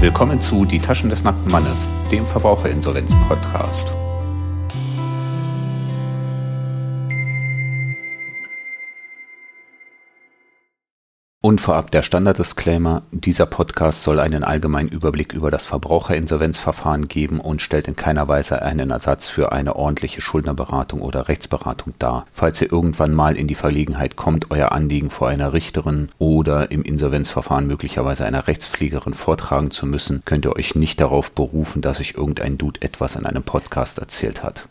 Willkommen zu Die Taschen des nackten Mannes, dem Verbraucherinsolvenz-Podcast. Und vorab der Standard-Disclaimer, dieser Podcast soll einen allgemeinen Überblick über das Verbraucherinsolvenzverfahren geben und stellt in keiner Weise einen Ersatz für eine ordentliche Schuldnerberatung oder Rechtsberatung dar. Falls ihr irgendwann mal in die Verlegenheit kommt, euer Anliegen vor einer Richterin oder im Insolvenzverfahren möglicherweise einer Rechtspflegerin vortragen zu müssen, könnt ihr euch nicht darauf berufen, dass euch irgendein Dude etwas in einem Podcast erzählt hat.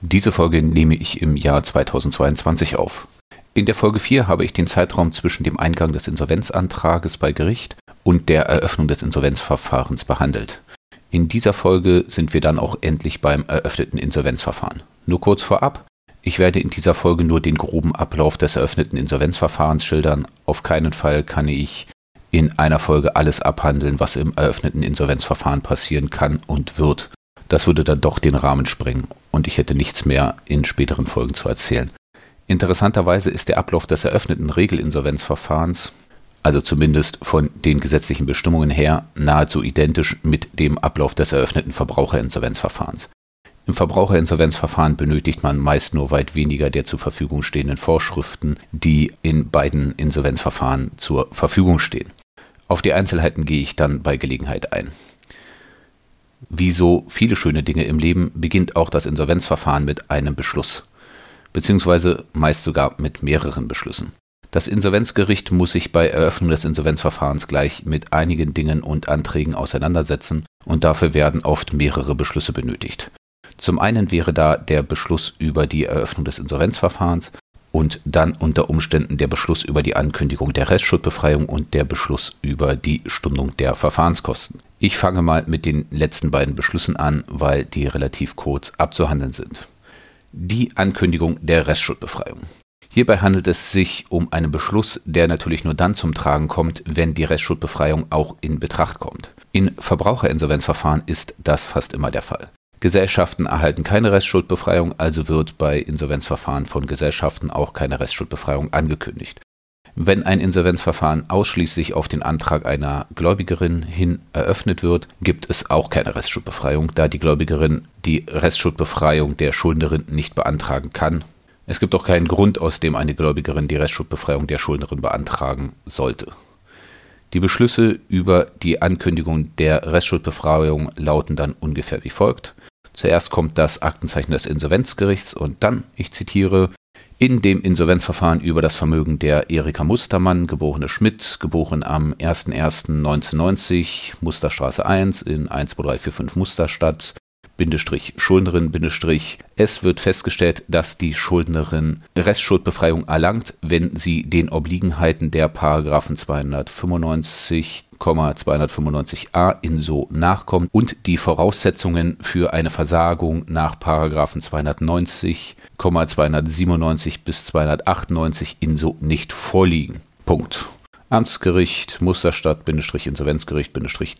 Diese Folge nehme ich im Jahr 2022 auf. In der Folge 4 habe ich den Zeitraum zwischen dem Eingang des Insolvenzantrages bei Gericht und der Eröffnung des Insolvenzverfahrens behandelt. In dieser Folge sind wir dann auch endlich beim eröffneten Insolvenzverfahren. Nur kurz vorab, ich werde in dieser Folge nur den groben Ablauf des eröffneten Insolvenzverfahrens schildern. Auf keinen Fall kann ich in einer Folge alles abhandeln, was im eröffneten Insolvenzverfahren passieren kann und wird. Das würde dann doch den Rahmen sprengen und ich hätte nichts mehr in späteren Folgen zu erzählen. Interessanterweise ist der Ablauf des eröffneten Regelinsolvenzverfahrens, also zumindest von den gesetzlichen Bestimmungen her, nahezu identisch mit dem Ablauf des eröffneten Verbraucherinsolvenzverfahrens. Im Verbraucherinsolvenzverfahren benötigt man meist nur weit weniger der zur Verfügung stehenden Vorschriften, die in beiden Insolvenzverfahren zur Verfügung stehen. Auf die Einzelheiten gehe ich dann bei Gelegenheit ein. Wie so viele schöne Dinge im Leben beginnt auch das Insolvenzverfahren mit einem Beschluss beziehungsweise meist sogar mit mehreren Beschlüssen. Das Insolvenzgericht muss sich bei Eröffnung des Insolvenzverfahrens gleich mit einigen Dingen und Anträgen auseinandersetzen und dafür werden oft mehrere Beschlüsse benötigt. Zum einen wäre da der Beschluss über die Eröffnung des Insolvenzverfahrens und dann unter Umständen der Beschluss über die Ankündigung der Restschuldbefreiung und der Beschluss über die Stundung der Verfahrenskosten. Ich fange mal mit den letzten beiden Beschlüssen an, weil die relativ kurz abzuhandeln sind die Ankündigung der Restschuldbefreiung. Hierbei handelt es sich um einen Beschluss, der natürlich nur dann zum Tragen kommt, wenn die Restschuldbefreiung auch in Betracht kommt. In Verbraucherinsolvenzverfahren ist das fast immer der Fall. Gesellschaften erhalten keine Restschuldbefreiung, also wird bei Insolvenzverfahren von Gesellschaften auch keine Restschuldbefreiung angekündigt. Wenn ein Insolvenzverfahren ausschließlich auf den Antrag einer Gläubigerin hin eröffnet wird, gibt es auch keine Restschuldbefreiung, da die Gläubigerin die Restschuldbefreiung der Schuldnerin nicht beantragen kann. Es gibt auch keinen Grund, aus dem eine Gläubigerin die Restschuldbefreiung der Schuldnerin beantragen sollte. Die Beschlüsse über die Ankündigung der Restschuldbefreiung lauten dann ungefähr wie folgt. Zuerst kommt das Aktenzeichen des Insolvenzgerichts und dann, ich zitiere, in dem Insolvenzverfahren über das Vermögen der Erika Mustermann, geborene Schmidt, geboren am 01.01.1990, Musterstraße 1 in 12345 Musterstadt, Schuldnerin, Bindestrich. Es wird festgestellt, dass die Schuldnerin Restschuldbefreiung erlangt, wenn sie den Obliegenheiten der Paragraphen 295 295a inso nachkommt und die Voraussetzungen für eine Versagung nach Paragraphen 290, 297 bis 298 inso nicht vorliegen. Punkt. Amtsgericht, Musterstadt, Insolvenzgericht,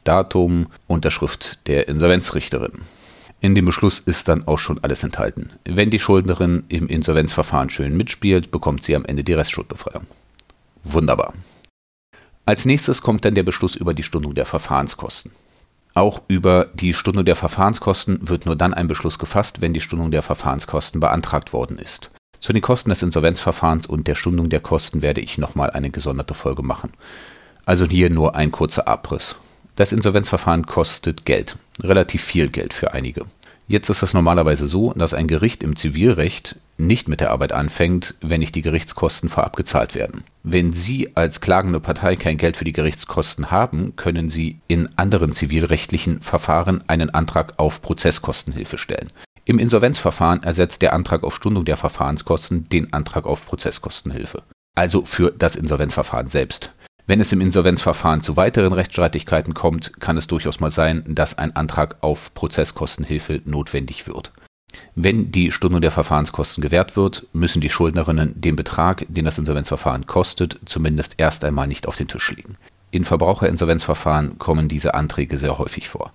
Datum, Unterschrift der Insolvenzrichterin. In dem Beschluss ist dann auch schon alles enthalten. Wenn die Schuldnerin im Insolvenzverfahren schön mitspielt, bekommt sie am Ende die Restschuldbefreiung. Wunderbar. Als nächstes kommt dann der Beschluss über die Stundung der Verfahrenskosten. Auch über die Stundung der Verfahrenskosten wird nur dann ein Beschluss gefasst, wenn die Stundung der Verfahrenskosten beantragt worden ist. Zu den Kosten des Insolvenzverfahrens und der Stundung der Kosten werde ich nochmal eine gesonderte Folge machen. Also hier nur ein kurzer Abriss. Das Insolvenzverfahren kostet Geld, relativ viel Geld für einige. Jetzt ist es normalerweise so, dass ein Gericht im Zivilrecht nicht mit der Arbeit anfängt, wenn nicht die Gerichtskosten vorab gezahlt werden. Wenn Sie als klagende Partei kein Geld für die Gerichtskosten haben, können Sie in anderen zivilrechtlichen Verfahren einen Antrag auf Prozesskostenhilfe stellen. Im Insolvenzverfahren ersetzt der Antrag auf Stundung der Verfahrenskosten den Antrag auf Prozesskostenhilfe. Also für das Insolvenzverfahren selbst. Wenn es im Insolvenzverfahren zu weiteren Rechtsstreitigkeiten kommt, kann es durchaus mal sein, dass ein Antrag auf Prozesskostenhilfe notwendig wird. Wenn die Stundung der Verfahrenskosten gewährt wird, müssen die Schuldnerinnen den Betrag, den das Insolvenzverfahren kostet, zumindest erst einmal nicht auf den Tisch legen. In Verbraucherinsolvenzverfahren kommen diese Anträge sehr häufig vor.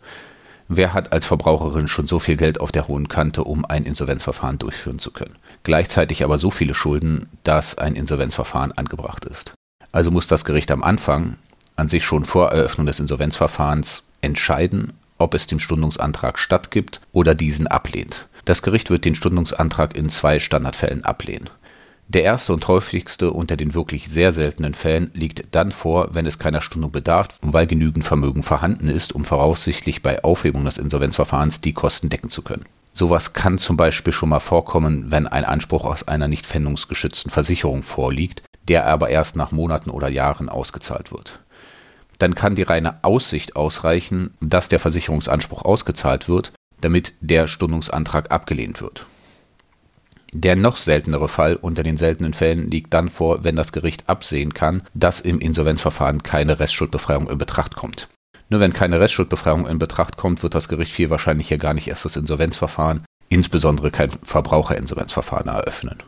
Wer hat als Verbraucherin schon so viel Geld auf der hohen Kante, um ein Insolvenzverfahren durchführen zu können? Gleichzeitig aber so viele Schulden, dass ein Insolvenzverfahren angebracht ist. Also muss das Gericht am Anfang, an sich schon vor Eröffnung des Insolvenzverfahrens entscheiden, ob es dem Stundungsantrag stattgibt oder diesen ablehnt. Das Gericht wird den Stundungsantrag in zwei Standardfällen ablehnen. Der erste und häufigste unter den wirklich sehr seltenen Fällen liegt dann vor, wenn es keiner Stundung bedarf und weil genügend Vermögen vorhanden ist, um voraussichtlich bei Aufhebung des Insolvenzverfahrens die Kosten decken zu können. Sowas kann zum Beispiel schon mal vorkommen, wenn ein Anspruch aus einer nicht pfändungsgeschützten Versicherung vorliegt, der aber erst nach Monaten oder Jahren ausgezahlt wird. Dann kann die reine Aussicht ausreichen, dass der Versicherungsanspruch ausgezahlt wird, damit der Stundungsantrag abgelehnt wird. Der noch seltenere Fall unter den seltenen Fällen liegt dann vor, wenn das Gericht absehen kann, dass im Insolvenzverfahren keine Restschuldbefreiung in Betracht kommt. Nur wenn keine Restschuldbefreiung in Betracht kommt, wird das Gericht viel wahrscheinlicher gar nicht erst das Insolvenzverfahren, insbesondere kein Verbraucherinsolvenzverfahren eröffnen.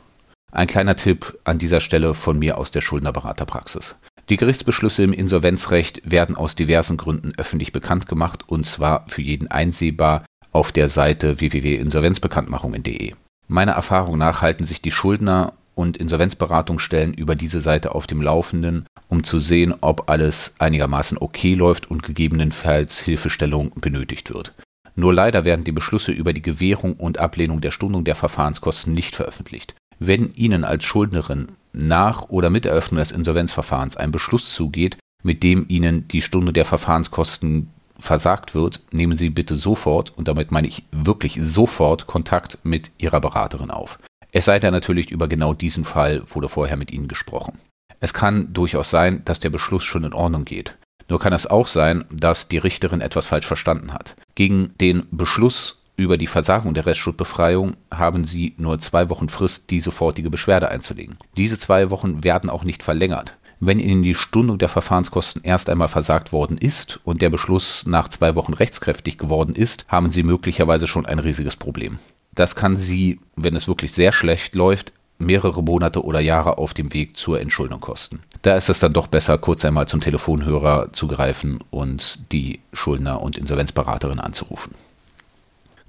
Ein kleiner Tipp an dieser Stelle von mir aus der Schuldnerberaterpraxis. Die Gerichtsbeschlüsse im Insolvenzrecht werden aus diversen Gründen öffentlich bekannt gemacht und zwar für jeden einsehbar auf der Seite www.insolvenzbekanntmachungen.de. Meiner Erfahrung nach halten sich die Schuldner und Insolvenzberatungsstellen über diese Seite auf dem Laufenden, um zu sehen, ob alles einigermaßen okay läuft und gegebenenfalls Hilfestellung benötigt wird. Nur leider werden die Beschlüsse über die Gewährung und Ablehnung der Stundung der Verfahrenskosten nicht veröffentlicht. Wenn Ihnen als Schuldnerin nach oder mit Eröffnung des Insolvenzverfahrens ein Beschluss zugeht, mit dem Ihnen die Stunde der Verfahrenskosten versagt wird, nehmen Sie bitte sofort, und damit meine ich wirklich sofort, Kontakt mit Ihrer Beraterin auf. Es sei denn natürlich über genau diesen Fall wurde vorher mit Ihnen gesprochen. Es kann durchaus sein, dass der Beschluss schon in Ordnung geht. Nur kann es auch sein, dass die Richterin etwas falsch verstanden hat. Gegen den Beschluss über die Versagung der Restschuldbefreiung haben Sie nur zwei Wochen Frist, die sofortige Beschwerde einzulegen. Diese zwei Wochen werden auch nicht verlängert. Wenn Ihnen die Stundung der Verfahrenskosten erst einmal versagt worden ist und der Beschluss nach zwei Wochen rechtskräftig geworden ist, haben Sie möglicherweise schon ein riesiges Problem. Das kann Sie, wenn es wirklich sehr schlecht läuft, mehrere Monate oder Jahre auf dem Weg zur Entschuldung kosten. Da ist es dann doch besser, kurz einmal zum Telefonhörer zu greifen und die Schuldner- und Insolvenzberaterin anzurufen.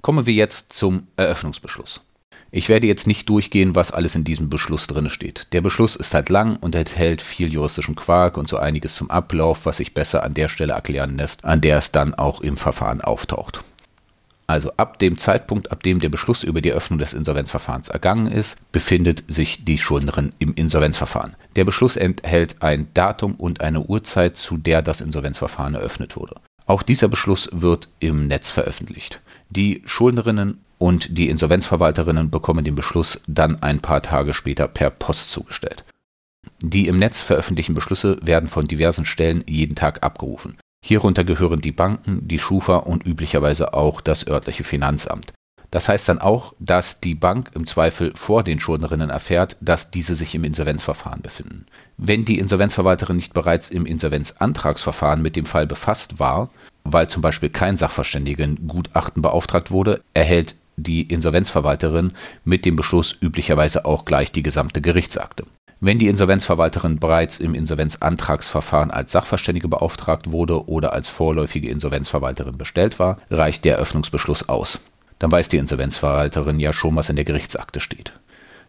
Kommen wir jetzt zum Eröffnungsbeschluss. Ich werde jetzt nicht durchgehen, was alles in diesem Beschluss drin steht. Der Beschluss ist halt lang und enthält viel juristischen Quark und so einiges zum Ablauf, was sich besser an der Stelle erklären lässt, an der es dann auch im Verfahren auftaucht. Also ab dem Zeitpunkt, ab dem der Beschluss über die Öffnung des Insolvenzverfahrens ergangen ist, befindet sich die Schuldnerin im Insolvenzverfahren. Der Beschluss enthält ein Datum und eine Uhrzeit, zu der das Insolvenzverfahren eröffnet wurde. Auch dieser Beschluss wird im Netz veröffentlicht. Die Schuldnerinnen und die Insolvenzverwalterinnen bekommen den Beschluss dann ein paar Tage später per Post zugestellt. Die im Netz veröffentlichten Beschlüsse werden von diversen Stellen jeden Tag abgerufen. Hierunter gehören die Banken, die Schufa und üblicherweise auch das örtliche Finanzamt. Das heißt dann auch, dass die Bank im Zweifel vor den Schuldnerinnen erfährt, dass diese sich im Insolvenzverfahren befinden. Wenn die Insolvenzverwalterin nicht bereits im Insolvenzantragsverfahren mit dem Fall befasst war, weil zum Beispiel kein Sachverständigengutachten beauftragt wurde, erhält die Insolvenzverwalterin mit dem Beschluss üblicherweise auch gleich die gesamte Gerichtsakte. Wenn die Insolvenzverwalterin bereits im Insolvenzantragsverfahren als Sachverständige beauftragt wurde oder als vorläufige Insolvenzverwalterin bestellt war, reicht der Eröffnungsbeschluss aus. Dann weiß die Insolvenzverwalterin ja schon, was in der Gerichtsakte steht.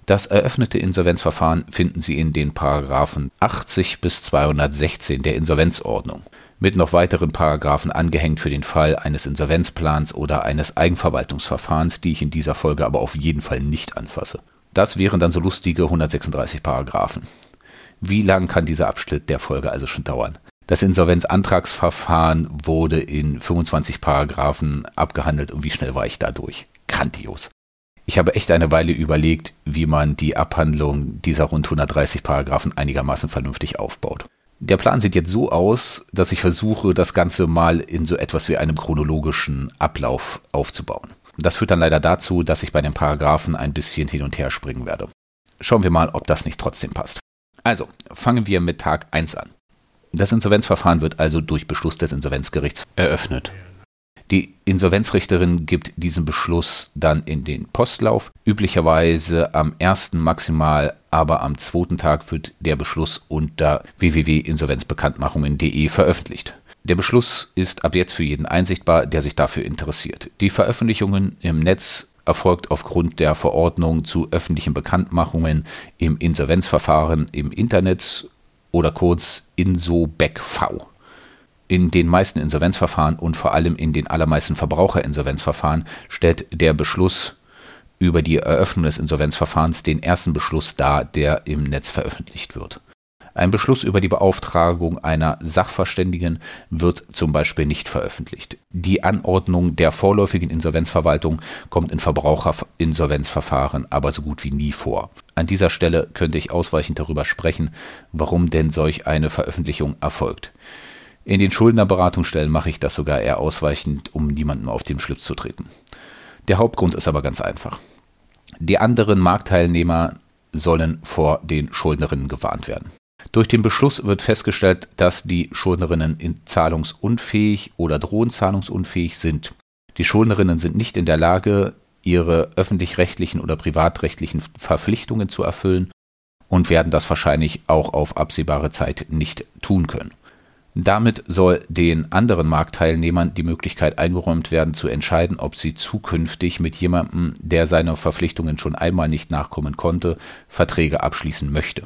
Das eröffnete Insolvenzverfahren finden Sie in den Paragraphen 80 bis 216 der Insolvenzordnung mit noch weiteren Paragraphen angehängt für den Fall eines Insolvenzplans oder eines Eigenverwaltungsverfahrens, die ich in dieser Folge aber auf jeden Fall nicht anfasse. Das wären dann so lustige 136 Paragraphen. Wie lang kann dieser Abschnitt der Folge also schon dauern? Das Insolvenzantragsverfahren wurde in 25 Paragraphen abgehandelt und wie schnell war ich da durch? Grandios. Ich habe echt eine Weile überlegt, wie man die Abhandlung dieser rund 130 Paragraphen einigermaßen vernünftig aufbaut. Der Plan sieht jetzt so aus, dass ich versuche, das Ganze mal in so etwas wie einem chronologischen Ablauf aufzubauen. Das führt dann leider dazu, dass ich bei den Paragraphen ein bisschen hin und her springen werde. Schauen wir mal, ob das nicht trotzdem passt. Also, fangen wir mit Tag 1 an. Das Insolvenzverfahren wird also durch Beschluss des Insolvenzgerichts eröffnet. Die Insolvenzrichterin gibt diesen Beschluss dann in den Postlauf. Üblicherweise am ersten maximal, aber am zweiten Tag wird der Beschluss unter www.insolvenzbekanntmachungen.de veröffentlicht. Der Beschluss ist ab jetzt für jeden einsichtbar, der sich dafür interessiert. Die Veröffentlichungen im Netz erfolgt aufgrund der Verordnung zu öffentlichen Bekanntmachungen im Insolvenzverfahren im Internet oder kurz InsoBEC V. In den meisten Insolvenzverfahren und vor allem in den allermeisten Verbraucherinsolvenzverfahren stellt der Beschluss über die Eröffnung des Insolvenzverfahrens den ersten Beschluss dar, der im Netz veröffentlicht wird. Ein Beschluss über die Beauftragung einer Sachverständigen wird zum Beispiel nicht veröffentlicht. Die Anordnung der vorläufigen Insolvenzverwaltung kommt in Verbraucherinsolvenzverfahren aber so gut wie nie vor. An dieser Stelle könnte ich ausweichend darüber sprechen, warum denn solch eine Veröffentlichung erfolgt. In den Schuldnerberatungsstellen mache ich das sogar eher ausweichend, um niemandem auf den Schlips zu treten. Der Hauptgrund ist aber ganz einfach. Die anderen Marktteilnehmer sollen vor den Schuldnerinnen gewarnt werden. Durch den Beschluss wird festgestellt, dass die Schuldnerinnen zahlungsunfähig oder drohend zahlungsunfähig sind. Die Schuldnerinnen sind nicht in der Lage, ihre öffentlich-rechtlichen oder privatrechtlichen Verpflichtungen zu erfüllen und werden das wahrscheinlich auch auf absehbare Zeit nicht tun können. Damit soll den anderen Marktteilnehmern die Möglichkeit eingeräumt werden, zu entscheiden, ob sie zukünftig mit jemandem, der seine Verpflichtungen schon einmal nicht nachkommen konnte, Verträge abschließen möchte.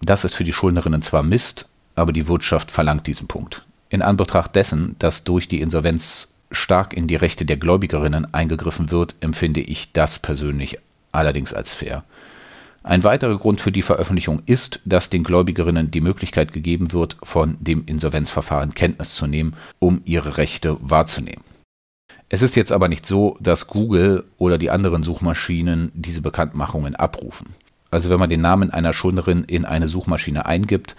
Das ist für die Schuldnerinnen zwar Mist, aber die Wirtschaft verlangt diesen Punkt. In Anbetracht dessen, dass durch die Insolvenz stark in die Rechte der Gläubigerinnen eingegriffen wird, empfinde ich das persönlich allerdings als fair. Ein weiterer Grund für die Veröffentlichung ist, dass den Gläubigerinnen die Möglichkeit gegeben wird, von dem Insolvenzverfahren Kenntnis zu nehmen, um ihre Rechte wahrzunehmen. Es ist jetzt aber nicht so, dass Google oder die anderen Suchmaschinen diese Bekanntmachungen abrufen. Also wenn man den Namen einer Schuldnerin in eine Suchmaschine eingibt,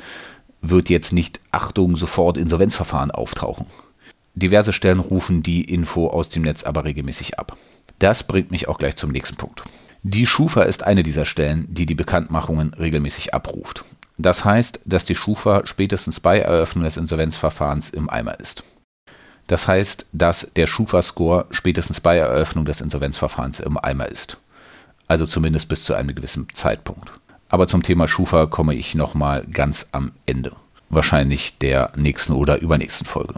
wird jetzt nicht Achtung sofort Insolvenzverfahren auftauchen. Diverse Stellen rufen die Info aus dem Netz aber regelmäßig ab. Das bringt mich auch gleich zum nächsten Punkt. Die Schufa ist eine dieser Stellen, die die Bekanntmachungen regelmäßig abruft. Das heißt, dass die Schufa spätestens bei Eröffnung des Insolvenzverfahrens im Eimer ist. Das heißt, dass der Schufa-Score spätestens bei Eröffnung des Insolvenzverfahrens im Eimer ist. Also zumindest bis zu einem gewissen Zeitpunkt. Aber zum Thema Schufa komme ich nochmal ganz am Ende. Wahrscheinlich der nächsten oder übernächsten Folge.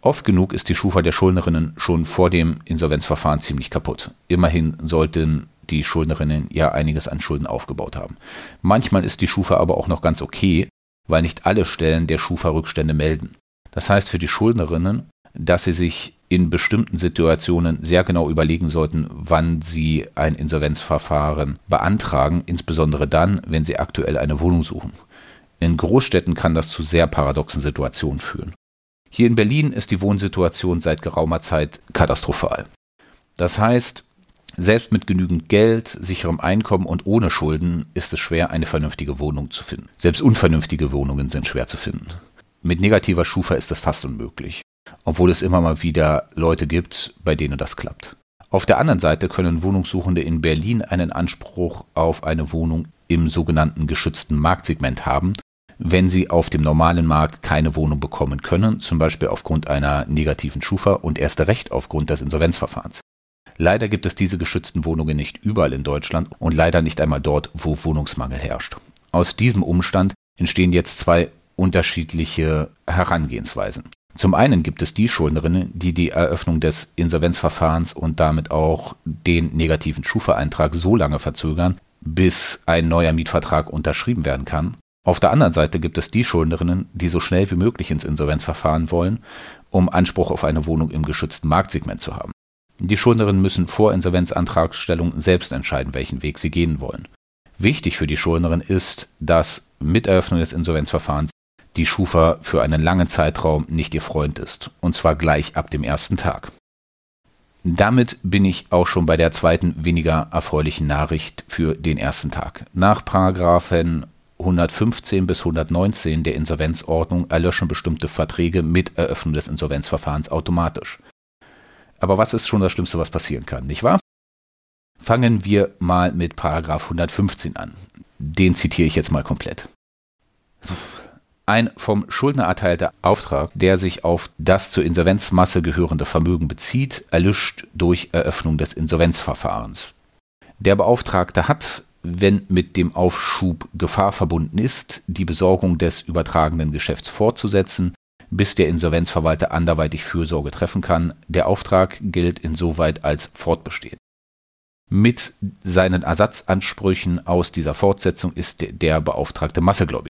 Oft genug ist die Schufa der Schuldnerinnen schon vor dem Insolvenzverfahren ziemlich kaputt. Immerhin sollten die Schuldnerinnen ja einiges an Schulden aufgebaut haben. Manchmal ist die Schufa aber auch noch ganz okay, weil nicht alle Stellen der Schufa Rückstände melden. Das heißt für die Schuldnerinnen, dass sie sich in bestimmten Situationen sehr genau überlegen sollten, wann sie ein Insolvenzverfahren beantragen, insbesondere dann, wenn sie aktuell eine Wohnung suchen. In Großstädten kann das zu sehr paradoxen Situationen führen. Hier in Berlin ist die Wohnsituation seit geraumer Zeit katastrophal. Das heißt, selbst mit genügend Geld, sicherem Einkommen und ohne Schulden ist es schwer, eine vernünftige Wohnung zu finden. Selbst unvernünftige Wohnungen sind schwer zu finden. Mit negativer Schufa ist das fast unmöglich, obwohl es immer mal wieder Leute gibt, bei denen das klappt. Auf der anderen Seite können Wohnungssuchende in Berlin einen Anspruch auf eine Wohnung im sogenannten geschützten Marktsegment haben, wenn sie auf dem normalen Markt keine Wohnung bekommen können, zum Beispiel aufgrund einer negativen Schufa und erst recht aufgrund des Insolvenzverfahrens. Leider gibt es diese geschützten Wohnungen nicht überall in Deutschland und leider nicht einmal dort, wo Wohnungsmangel herrscht. Aus diesem Umstand entstehen jetzt zwei unterschiedliche Herangehensweisen. Zum einen gibt es die Schuldnerinnen, die die Eröffnung des Insolvenzverfahrens und damit auch den negativen Schufa-Eintrag so lange verzögern, bis ein neuer Mietvertrag unterschrieben werden kann. Auf der anderen Seite gibt es die Schuldnerinnen, die so schnell wie möglich ins Insolvenzverfahren wollen, um Anspruch auf eine Wohnung im geschützten Marktsegment zu haben. Die Schuldnerinnen müssen vor Insolvenzantragstellung selbst entscheiden, welchen Weg sie gehen wollen. Wichtig für die Schuldnerin ist, dass mit Eröffnung des Insolvenzverfahrens die Schufa für einen langen Zeitraum nicht ihr Freund ist, und zwar gleich ab dem ersten Tag. Damit bin ich auch schon bei der zweiten weniger erfreulichen Nachricht für den ersten Tag. Nach Paragraphen 115 bis 119 der Insolvenzordnung erlöschen bestimmte Verträge mit Eröffnung des Insolvenzverfahrens automatisch. Aber was ist schon das Schlimmste, was passieren kann, nicht wahr? Fangen wir mal mit Paragraph 115 an. Den zitiere ich jetzt mal komplett. Ein vom Schuldner erteilter Auftrag, der sich auf das zur Insolvenzmasse gehörende Vermögen bezieht, erlischt durch Eröffnung des Insolvenzverfahrens. Der Beauftragte hat, wenn mit dem Aufschub Gefahr verbunden ist, die Besorgung des übertragenen Geschäfts fortzusetzen, bis der Insolvenzverwalter anderweitig Fürsorge treffen kann. Der Auftrag gilt insoweit als fortbestehend. Mit seinen Ersatzansprüchen aus dieser Fortsetzung ist der Beauftragte massegläubig.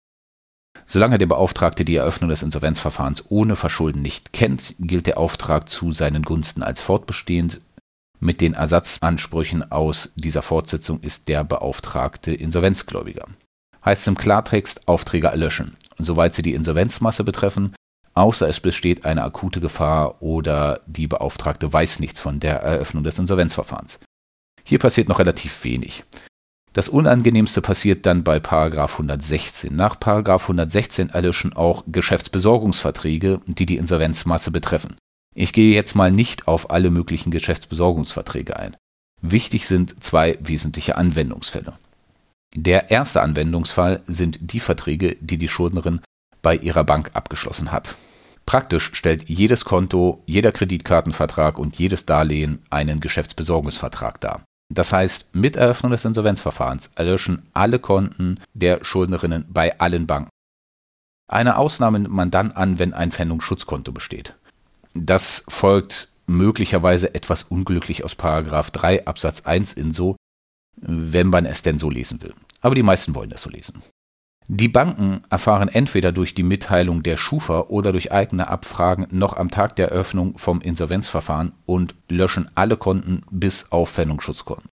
Solange der Beauftragte die Eröffnung des Insolvenzverfahrens ohne Verschulden nicht kennt, gilt der Auftrag zu seinen Gunsten als fortbestehend. Mit den Ersatzansprüchen aus dieser Fortsetzung ist der Beauftragte Insolvenzgläubiger. Heißt im Klartext Aufträge erlöschen, soweit sie die Insolvenzmasse betreffen, außer es besteht eine akute Gefahr oder die Beauftragte weiß nichts von der Eröffnung des Insolvenzverfahrens. Hier passiert noch relativ wenig. Das Unangenehmste passiert dann bei 116. Nach 116 erlöschen auch Geschäftsbesorgungsverträge, die die Insolvenzmasse betreffen. Ich gehe jetzt mal nicht auf alle möglichen Geschäftsbesorgungsverträge ein. Wichtig sind zwei wesentliche Anwendungsfälle. Der erste Anwendungsfall sind die Verträge, die die Schuldnerin bei ihrer Bank abgeschlossen hat. Praktisch stellt jedes Konto, jeder Kreditkartenvertrag und jedes Darlehen einen Geschäftsbesorgungsvertrag dar. Das heißt, mit Eröffnung des Insolvenzverfahrens erlöschen alle Konten der Schuldnerinnen bei allen Banken. Eine Ausnahme nimmt man dann an, wenn ein Pfändungsschutzkonto besteht. Das folgt möglicherweise etwas unglücklich aus 3 Absatz 1 in so, wenn man es denn so lesen will. Aber die meisten wollen das so lesen. Die Banken erfahren entweder durch die Mitteilung der Schufa oder durch eigene Abfragen noch am Tag der Eröffnung vom Insolvenzverfahren und löschen alle Konten bis auf Pfändungsschutzkonten.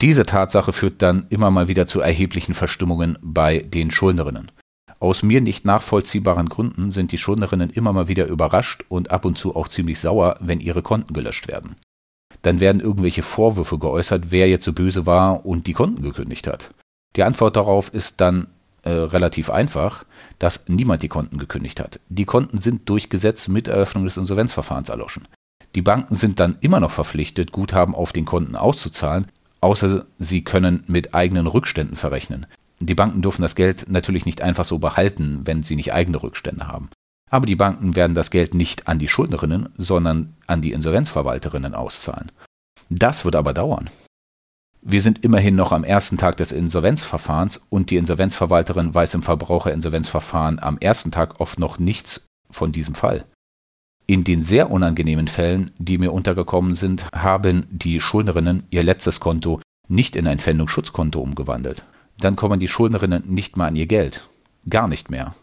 Diese Tatsache führt dann immer mal wieder zu erheblichen Verstimmungen bei den Schuldnerinnen. Aus mir nicht nachvollziehbaren Gründen sind die Schuldnerinnen immer mal wieder überrascht und ab und zu auch ziemlich sauer, wenn ihre Konten gelöscht werden. Dann werden irgendwelche Vorwürfe geäußert, wer jetzt so böse war und die Konten gekündigt hat. Die Antwort darauf ist dann äh, relativ einfach, dass niemand die Konten gekündigt hat. Die Konten sind durch Gesetz mit Eröffnung des Insolvenzverfahrens erloschen. Die Banken sind dann immer noch verpflichtet, Guthaben auf den Konten auszuzahlen, außer sie können mit eigenen Rückständen verrechnen. Die Banken dürfen das Geld natürlich nicht einfach so behalten, wenn sie nicht eigene Rückstände haben. Aber die Banken werden das Geld nicht an die Schuldnerinnen, sondern an die Insolvenzverwalterinnen auszahlen. Das wird aber dauern. Wir sind immerhin noch am ersten Tag des Insolvenzverfahrens und die Insolvenzverwalterin weiß im Verbraucherinsolvenzverfahren am ersten Tag oft noch nichts von diesem Fall. In den sehr unangenehmen Fällen, die mir untergekommen sind, haben die Schuldnerinnen ihr letztes Konto nicht in ein Pfändungsschutzkonto umgewandelt. Dann kommen die Schuldnerinnen nicht mal an ihr Geld. Gar nicht mehr.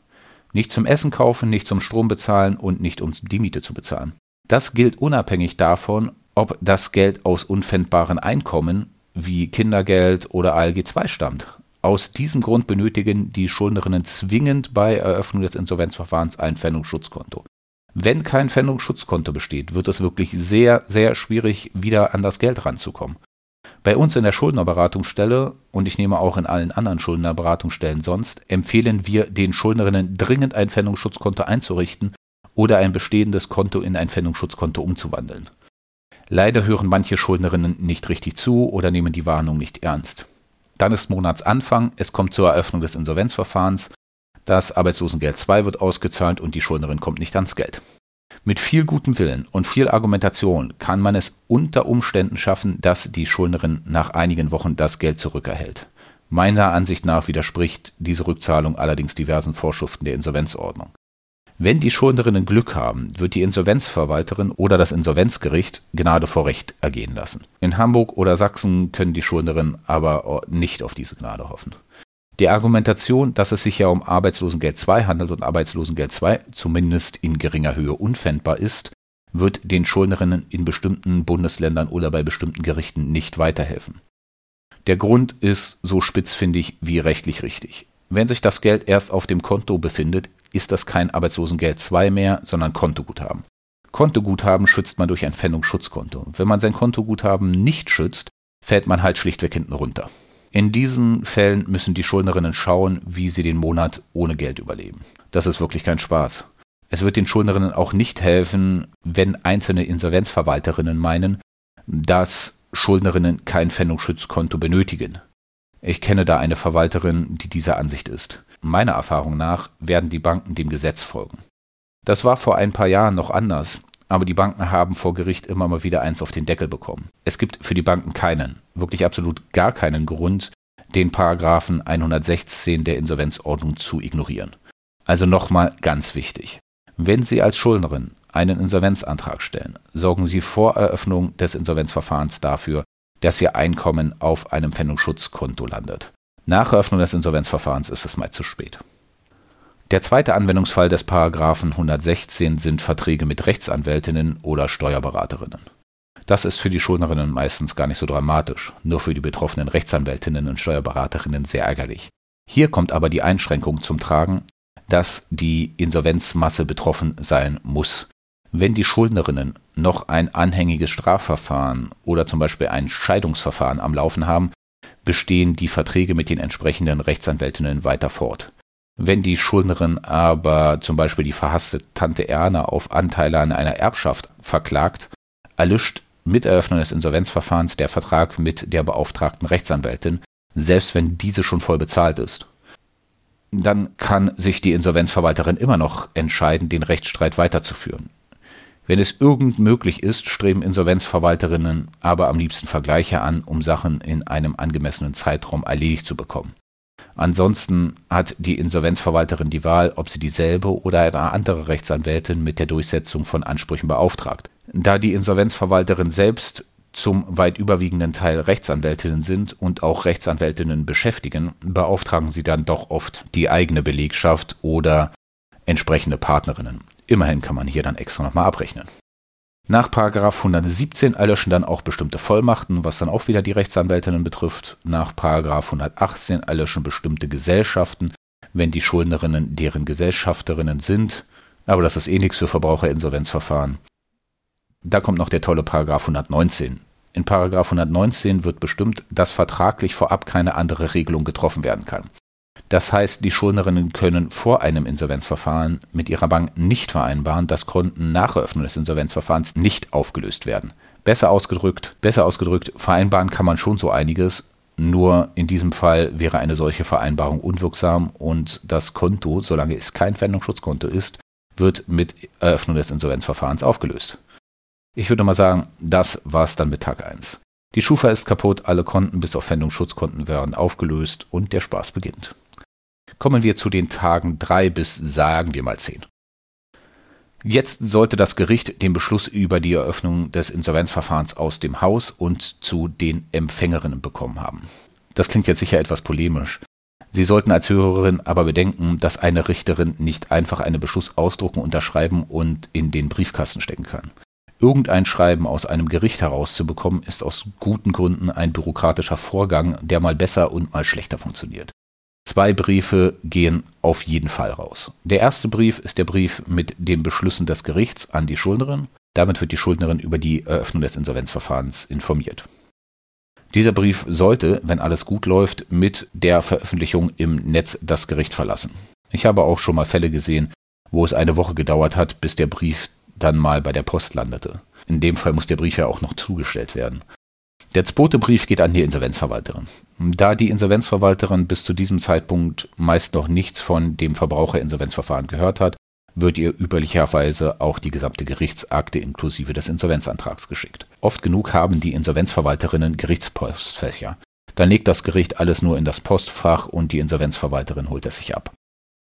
Nicht zum Essen kaufen, nicht zum Strom bezahlen und nicht um die Miete zu bezahlen. Das gilt unabhängig davon, ob das Geld aus unpfändbaren Einkommen wie Kindergeld oder ALG II stammt. Aus diesem Grund benötigen die Schuldnerinnen zwingend bei Eröffnung des Insolvenzverfahrens ein Pfändungsschutzkonto. Wenn kein Pfändungsschutzkonto besteht, wird es wirklich sehr, sehr schwierig, wieder an das Geld ranzukommen. Bei uns in der Schuldnerberatungsstelle und ich nehme auch in allen anderen Schuldnerberatungsstellen sonst, empfehlen wir den Schuldnerinnen dringend ein Pfändungsschutzkonto einzurichten oder ein bestehendes Konto in ein Pfändungsschutzkonto umzuwandeln. Leider hören manche Schuldnerinnen nicht richtig zu oder nehmen die Warnung nicht ernst. Dann ist Monatsanfang, es kommt zur Eröffnung des Insolvenzverfahrens, das Arbeitslosengeld 2 wird ausgezahlt und die Schuldnerin kommt nicht ans Geld. Mit viel gutem Willen und viel Argumentation kann man es unter Umständen schaffen, dass die Schuldnerin nach einigen Wochen das Geld zurückerhält. Meiner Ansicht nach widerspricht diese Rückzahlung allerdings diversen Vorschriften der Insolvenzordnung. Wenn die Schuldnerinnen Glück haben, wird die Insolvenzverwalterin oder das Insolvenzgericht Gnade vor Recht ergehen lassen. In Hamburg oder Sachsen können die Schuldnerinnen aber nicht auf diese Gnade hoffen. Die Argumentation, dass es sich ja um Arbeitslosengeld II handelt und Arbeitslosengeld II zumindest in geringer Höhe unpfändbar ist, wird den Schuldnerinnen in bestimmten Bundesländern oder bei bestimmten Gerichten nicht weiterhelfen. Der Grund ist so spitzfindig wie rechtlich richtig. Wenn sich das Geld erst auf dem Konto befindet, ist das kein Arbeitslosengeld II mehr, sondern Kontoguthaben. Kontoguthaben schützt man durch ein Pfändungsschutzkonto. Wenn man sein Kontoguthaben nicht schützt, fällt man halt schlichtweg hinten runter. In diesen Fällen müssen die Schuldnerinnen schauen, wie sie den Monat ohne Geld überleben. Das ist wirklich kein Spaß. Es wird den Schuldnerinnen auch nicht helfen, wenn einzelne Insolvenzverwalterinnen meinen, dass Schuldnerinnen kein Pfändungsschutzkonto benötigen. Ich kenne da eine Verwalterin, die dieser Ansicht ist. Meiner Erfahrung nach werden die Banken dem Gesetz folgen. Das war vor ein paar Jahren noch anders, aber die Banken haben vor Gericht immer mal wieder eins auf den Deckel bekommen. Es gibt für die Banken keinen, wirklich absolut gar keinen Grund, den Paragraphen 116 der Insolvenzordnung zu ignorieren. Also nochmal ganz wichtig. Wenn Sie als Schuldnerin einen Insolvenzantrag stellen, sorgen Sie vor Eröffnung des Insolvenzverfahrens dafür, dass Ihr Einkommen auf einem Pfändungsschutzkonto landet. Nach Eröffnung des Insolvenzverfahrens ist es meist zu spät. Der zweite Anwendungsfall des Paragraphen 116 sind Verträge mit Rechtsanwältinnen oder Steuerberaterinnen. Das ist für die Schuldnerinnen meistens gar nicht so dramatisch, nur für die betroffenen Rechtsanwältinnen und Steuerberaterinnen sehr ärgerlich. Hier kommt aber die Einschränkung zum Tragen, dass die Insolvenzmasse betroffen sein muss. Wenn die Schuldnerinnen noch ein anhängiges Strafverfahren oder zum Beispiel ein Scheidungsverfahren am Laufen haben, bestehen die Verträge mit den entsprechenden Rechtsanwältinnen weiter fort. Wenn die Schuldnerin aber zum Beispiel die verhasste Tante Erna auf Anteile an einer Erbschaft verklagt, erlischt mit Eröffnung des Insolvenzverfahrens der Vertrag mit der beauftragten Rechtsanwältin, selbst wenn diese schon voll bezahlt ist. Dann kann sich die Insolvenzverwalterin immer noch entscheiden, den Rechtsstreit weiterzuführen. Wenn es irgend möglich ist, streben Insolvenzverwalterinnen aber am liebsten Vergleiche an, um Sachen in einem angemessenen Zeitraum erledigt zu bekommen. Ansonsten hat die Insolvenzverwalterin die Wahl, ob sie dieselbe oder eine andere Rechtsanwältin mit der Durchsetzung von Ansprüchen beauftragt. Da die Insolvenzverwalterin selbst zum weit überwiegenden Teil Rechtsanwältinnen sind und auch Rechtsanwältinnen beschäftigen, beauftragen sie dann doch oft die eigene Belegschaft oder entsprechende Partnerinnen. Immerhin kann man hier dann extra nochmal abrechnen. Nach 117 erlöschen dann auch bestimmte Vollmachten, was dann auch wieder die Rechtsanwältinnen betrifft. Nach 118 erlöschen bestimmte Gesellschaften, wenn die Schuldnerinnen deren Gesellschafterinnen sind. Aber das ist eh nichts für Verbraucherinsolvenzverfahren. Da kommt noch der tolle Paragraph 119. In Paragraph 119 wird bestimmt, dass vertraglich vorab keine andere Regelung getroffen werden kann. Das heißt, die Schuldnerinnen können vor einem Insolvenzverfahren mit ihrer Bank nicht vereinbaren, dass Konten nach Eröffnung des Insolvenzverfahrens nicht aufgelöst werden. Besser ausgedrückt, besser ausgedrückt, vereinbaren kann man schon so einiges, nur in diesem Fall wäre eine solche Vereinbarung unwirksam und das Konto, solange es kein Pfändungsschutzkonto ist, wird mit Eröffnung des Insolvenzverfahrens aufgelöst. Ich würde mal sagen, das war's dann mit Tag 1. Die Schufa ist kaputt, alle Konten bis auf Pfändungsschutzkonten werden aufgelöst und der Spaß beginnt kommen wir zu den Tagen 3 bis sagen wir mal 10. Jetzt sollte das Gericht den Beschluss über die Eröffnung des Insolvenzverfahrens aus dem Haus und zu den Empfängerinnen bekommen haben. Das klingt jetzt sicher etwas polemisch. Sie sollten als Hörerin aber bedenken, dass eine Richterin nicht einfach einen Beschluss ausdrucken, unterschreiben und in den Briefkasten stecken kann. Irgendein Schreiben aus einem Gericht herauszubekommen, ist aus guten Gründen ein bürokratischer Vorgang, der mal besser und mal schlechter funktioniert. Zwei Briefe gehen auf jeden Fall raus. Der erste Brief ist der Brief mit den Beschlüssen des Gerichts an die Schuldnerin. Damit wird die Schuldnerin über die Eröffnung des Insolvenzverfahrens informiert. Dieser Brief sollte, wenn alles gut läuft, mit der Veröffentlichung im Netz das Gericht verlassen. Ich habe auch schon mal Fälle gesehen, wo es eine Woche gedauert hat, bis der Brief dann mal bei der Post landete. In dem Fall muss der Brief ja auch noch zugestellt werden. Der zweite Brief geht an die Insolvenzverwalterin. Da die Insolvenzverwalterin bis zu diesem Zeitpunkt meist noch nichts von dem Verbraucherinsolvenzverfahren gehört hat, wird ihr üblicherweise auch die gesamte Gerichtsakte inklusive des Insolvenzantrags geschickt. Oft genug haben die Insolvenzverwalterinnen Gerichtspostfächer. Dann legt das Gericht alles nur in das Postfach und die Insolvenzverwalterin holt es sich ab.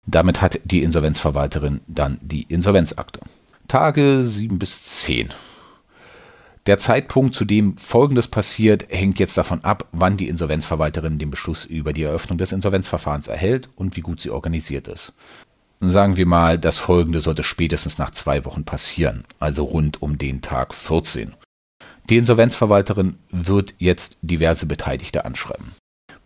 Damit hat die Insolvenzverwalterin dann die Insolvenzakte. Tage 7 bis 10. Der Zeitpunkt, zu dem Folgendes passiert, hängt jetzt davon ab, wann die Insolvenzverwalterin den Beschluss über die Eröffnung des Insolvenzverfahrens erhält und wie gut sie organisiert ist. Sagen wir mal, das Folgende sollte spätestens nach zwei Wochen passieren, also rund um den Tag 14. Die Insolvenzverwalterin wird jetzt diverse Beteiligte anschreiben.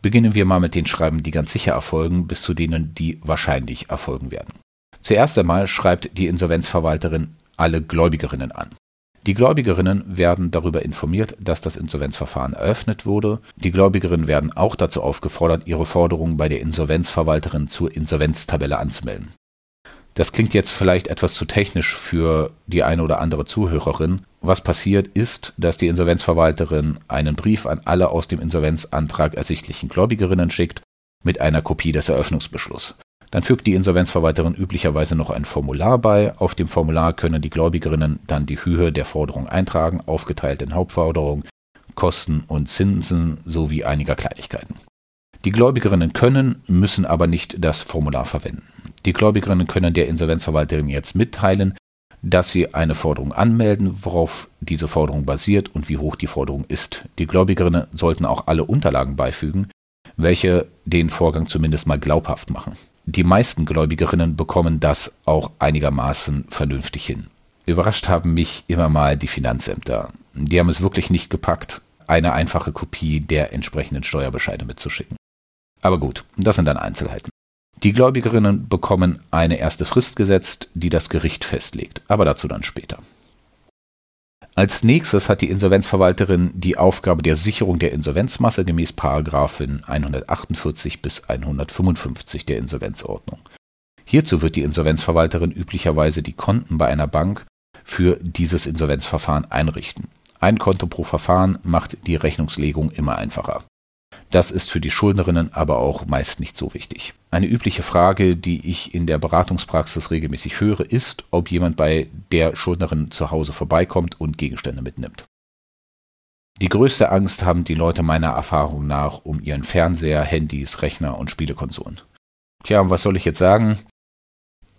Beginnen wir mal mit den Schreiben, die ganz sicher erfolgen, bis zu denen, die wahrscheinlich erfolgen werden. Zuerst einmal schreibt die Insolvenzverwalterin alle Gläubigerinnen an. Die Gläubigerinnen werden darüber informiert, dass das Insolvenzverfahren eröffnet wurde. Die Gläubigerinnen werden auch dazu aufgefordert, ihre Forderungen bei der Insolvenzverwalterin zur Insolvenztabelle anzumelden. Das klingt jetzt vielleicht etwas zu technisch für die eine oder andere Zuhörerin. Was passiert ist, dass die Insolvenzverwalterin einen Brief an alle aus dem Insolvenzantrag ersichtlichen Gläubigerinnen schickt mit einer Kopie des Eröffnungsbeschlusses. Dann fügt die Insolvenzverwalterin üblicherweise noch ein Formular bei. Auf dem Formular können die Gläubigerinnen dann die Höhe der Forderung eintragen, aufgeteilt in Hauptforderung, Kosten und Zinsen sowie einiger Kleinigkeiten. Die Gläubigerinnen können, müssen aber nicht das Formular verwenden. Die Gläubigerinnen können der Insolvenzverwalterin jetzt mitteilen, dass sie eine Forderung anmelden, worauf diese Forderung basiert und wie hoch die Forderung ist. Die Gläubigerinnen sollten auch alle Unterlagen beifügen, welche den Vorgang zumindest mal glaubhaft machen. Die meisten Gläubigerinnen bekommen das auch einigermaßen vernünftig hin. Überrascht haben mich immer mal die Finanzämter. Die haben es wirklich nicht gepackt, eine einfache Kopie der entsprechenden Steuerbescheide mitzuschicken. Aber gut, das sind dann Einzelheiten. Die Gläubigerinnen bekommen eine erste Frist gesetzt, die das Gericht festlegt, aber dazu dann später. Als nächstes hat die Insolvenzverwalterin die Aufgabe der Sicherung der Insolvenzmasse gemäß Paragraphen 148 bis 155 der Insolvenzordnung. Hierzu wird die Insolvenzverwalterin üblicherweise die Konten bei einer Bank für dieses Insolvenzverfahren einrichten. Ein Konto pro Verfahren macht die Rechnungslegung immer einfacher. Das ist für die Schuldnerinnen aber auch meist nicht so wichtig. Eine übliche Frage, die ich in der Beratungspraxis regelmäßig höre, ist, ob jemand bei der Schuldnerin zu Hause vorbeikommt und Gegenstände mitnimmt. Die größte Angst haben die Leute meiner Erfahrung nach um ihren Fernseher, Handys, Rechner und Spielekonsolen. Tja, was soll ich jetzt sagen?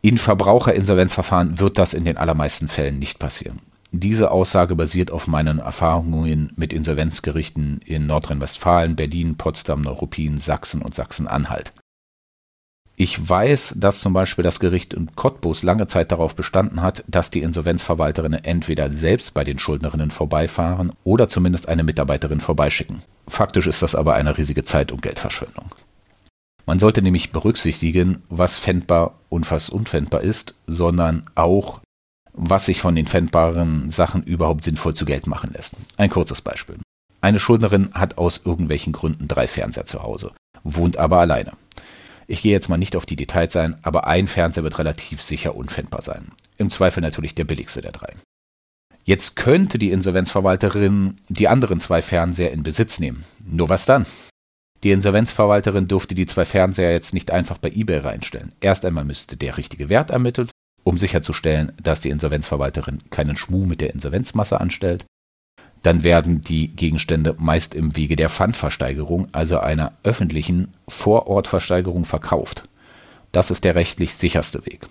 In Verbraucherinsolvenzverfahren wird das in den allermeisten Fällen nicht passieren. Diese Aussage basiert auf meinen Erfahrungen mit Insolvenzgerichten in Nordrhein-Westfalen, Berlin, Potsdam, Neuruppin, Sachsen und Sachsen-Anhalt. Ich weiß, dass zum Beispiel das Gericht in Cottbus lange Zeit darauf bestanden hat, dass die Insolvenzverwalterinnen entweder selbst bei den Schuldnerinnen vorbeifahren oder zumindest eine Mitarbeiterin vorbeischicken. Faktisch ist das aber eine riesige Zeit- und Geldverschwendung. Man sollte nämlich berücksichtigen, was fändbar und was unfändbar ist, sondern auch, was sich von den fändbaren Sachen überhaupt sinnvoll zu Geld machen lässt. Ein kurzes Beispiel. Eine Schuldnerin hat aus irgendwelchen Gründen drei Fernseher zu Hause, wohnt aber alleine. Ich gehe jetzt mal nicht auf die Details ein, aber ein Fernseher wird relativ sicher unfändbar sein. Im Zweifel natürlich der billigste der drei. Jetzt könnte die Insolvenzverwalterin die anderen zwei Fernseher in Besitz nehmen. Nur was dann? Die Insolvenzverwalterin durfte die zwei Fernseher jetzt nicht einfach bei eBay reinstellen. Erst einmal müsste der richtige Wert ermittelt, um sicherzustellen, dass die Insolvenzverwalterin keinen Schmuh mit der Insolvenzmasse anstellt. Dann werden die Gegenstände meist im Wege der Pfandversteigerung, also einer öffentlichen Vorortversteigerung, verkauft. Das ist der rechtlich sicherste Weg.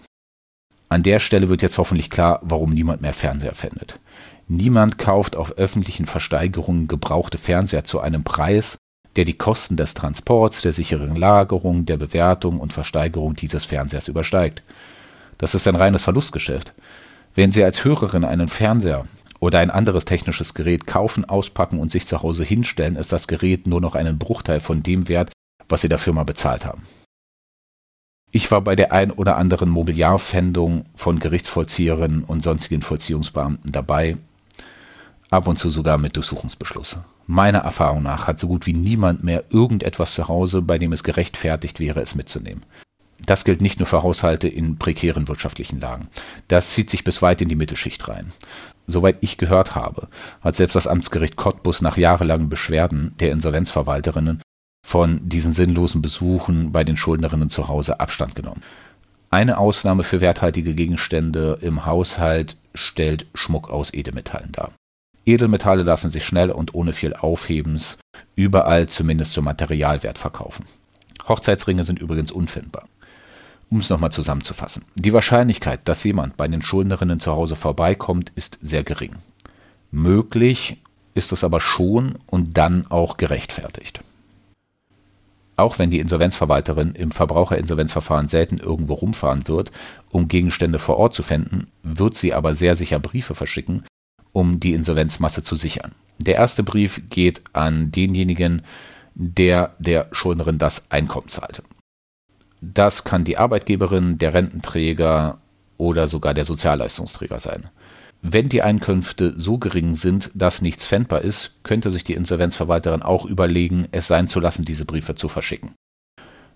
An der Stelle wird jetzt hoffentlich klar, warum niemand mehr Fernseher findet. Niemand kauft auf öffentlichen Versteigerungen gebrauchte Fernseher zu einem Preis, der die Kosten des Transports, der sicheren Lagerung, der Bewertung und Versteigerung dieses Fernsehers übersteigt. Das ist ein reines Verlustgeschäft. Wenn Sie als Hörerin einen Fernseher oder ein anderes technisches Gerät kaufen, auspacken und sich zu Hause hinstellen, ist das Gerät nur noch einen Bruchteil von dem Wert, was Sie der Firma bezahlt haben. Ich war bei der ein oder anderen Mobiliarpfändung von Gerichtsvollzieherinnen und sonstigen Vollziehungsbeamten dabei, ab und zu sogar mit Durchsuchungsbeschluss. Meiner Erfahrung nach hat so gut wie niemand mehr irgendetwas zu Hause, bei dem es gerechtfertigt wäre, es mitzunehmen. Das gilt nicht nur für Haushalte in prekären wirtschaftlichen Lagen. Das zieht sich bis weit in die Mittelschicht rein. Soweit ich gehört habe, hat selbst das Amtsgericht Cottbus nach jahrelangen Beschwerden der Insolvenzverwalterinnen von diesen sinnlosen Besuchen bei den Schuldnerinnen zu Hause Abstand genommen. Eine Ausnahme für werthaltige Gegenstände im Haushalt stellt Schmuck aus Edelmetallen dar. Edelmetalle lassen sich schnell und ohne viel Aufhebens überall zumindest zum Materialwert verkaufen. Hochzeitsringe sind übrigens unfindbar. Um es nochmal zusammenzufassen. Die Wahrscheinlichkeit, dass jemand bei den Schuldnerinnen zu Hause vorbeikommt, ist sehr gering. Möglich ist es aber schon und dann auch gerechtfertigt. Auch wenn die Insolvenzverwalterin im Verbraucherinsolvenzverfahren selten irgendwo rumfahren wird, um Gegenstände vor Ort zu finden, wird sie aber sehr sicher Briefe verschicken, um die Insolvenzmasse zu sichern. Der erste Brief geht an denjenigen, der der Schuldnerin das Einkommen zahlte. Das kann die Arbeitgeberin, der Rententräger oder sogar der Sozialleistungsträger sein. Wenn die Einkünfte so gering sind, dass nichts fändbar ist, könnte sich die Insolvenzverwalterin auch überlegen, es sein zu lassen, diese Briefe zu verschicken.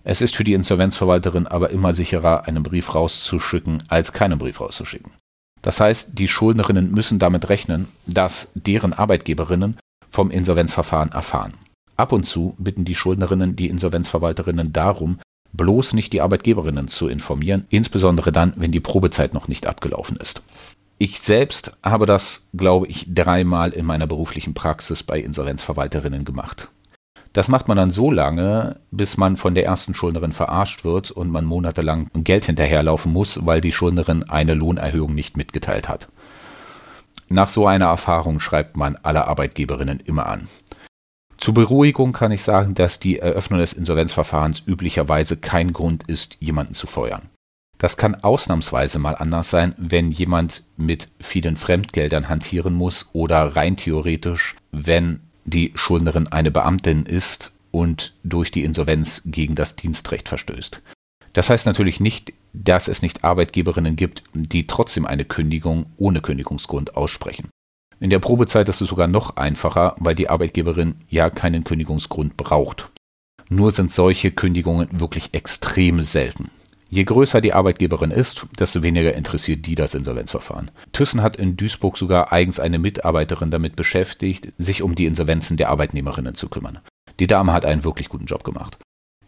Es ist für die Insolvenzverwalterin aber immer sicherer, einen Brief rauszuschicken, als keinen Brief rauszuschicken. Das heißt, die Schuldnerinnen müssen damit rechnen, dass deren Arbeitgeberinnen vom Insolvenzverfahren erfahren. Ab und zu bitten die Schuldnerinnen die Insolvenzverwalterinnen darum, bloß nicht die Arbeitgeberinnen zu informieren, insbesondere dann, wenn die Probezeit noch nicht abgelaufen ist. Ich selbst habe das, glaube ich, dreimal in meiner beruflichen Praxis bei Insolvenzverwalterinnen gemacht. Das macht man dann so lange, bis man von der ersten Schuldnerin verarscht wird und man monatelang Geld hinterherlaufen muss, weil die Schuldnerin eine Lohnerhöhung nicht mitgeteilt hat. Nach so einer Erfahrung schreibt man alle Arbeitgeberinnen immer an. Zur Beruhigung kann ich sagen, dass die Eröffnung des Insolvenzverfahrens üblicherweise kein Grund ist, jemanden zu feuern. Das kann ausnahmsweise mal anders sein, wenn jemand mit vielen Fremdgeldern hantieren muss oder rein theoretisch, wenn die Schuldnerin eine Beamtin ist und durch die Insolvenz gegen das Dienstrecht verstößt. Das heißt natürlich nicht, dass es nicht Arbeitgeberinnen gibt, die trotzdem eine Kündigung ohne Kündigungsgrund aussprechen. In der Probezeit ist es sogar noch einfacher, weil die Arbeitgeberin ja keinen Kündigungsgrund braucht. Nur sind solche Kündigungen wirklich extrem selten. Je größer die Arbeitgeberin ist, desto weniger interessiert die das Insolvenzverfahren. Thyssen hat in Duisburg sogar eigens eine Mitarbeiterin damit beschäftigt, sich um die Insolvenzen der Arbeitnehmerinnen zu kümmern. Die Dame hat einen wirklich guten Job gemacht.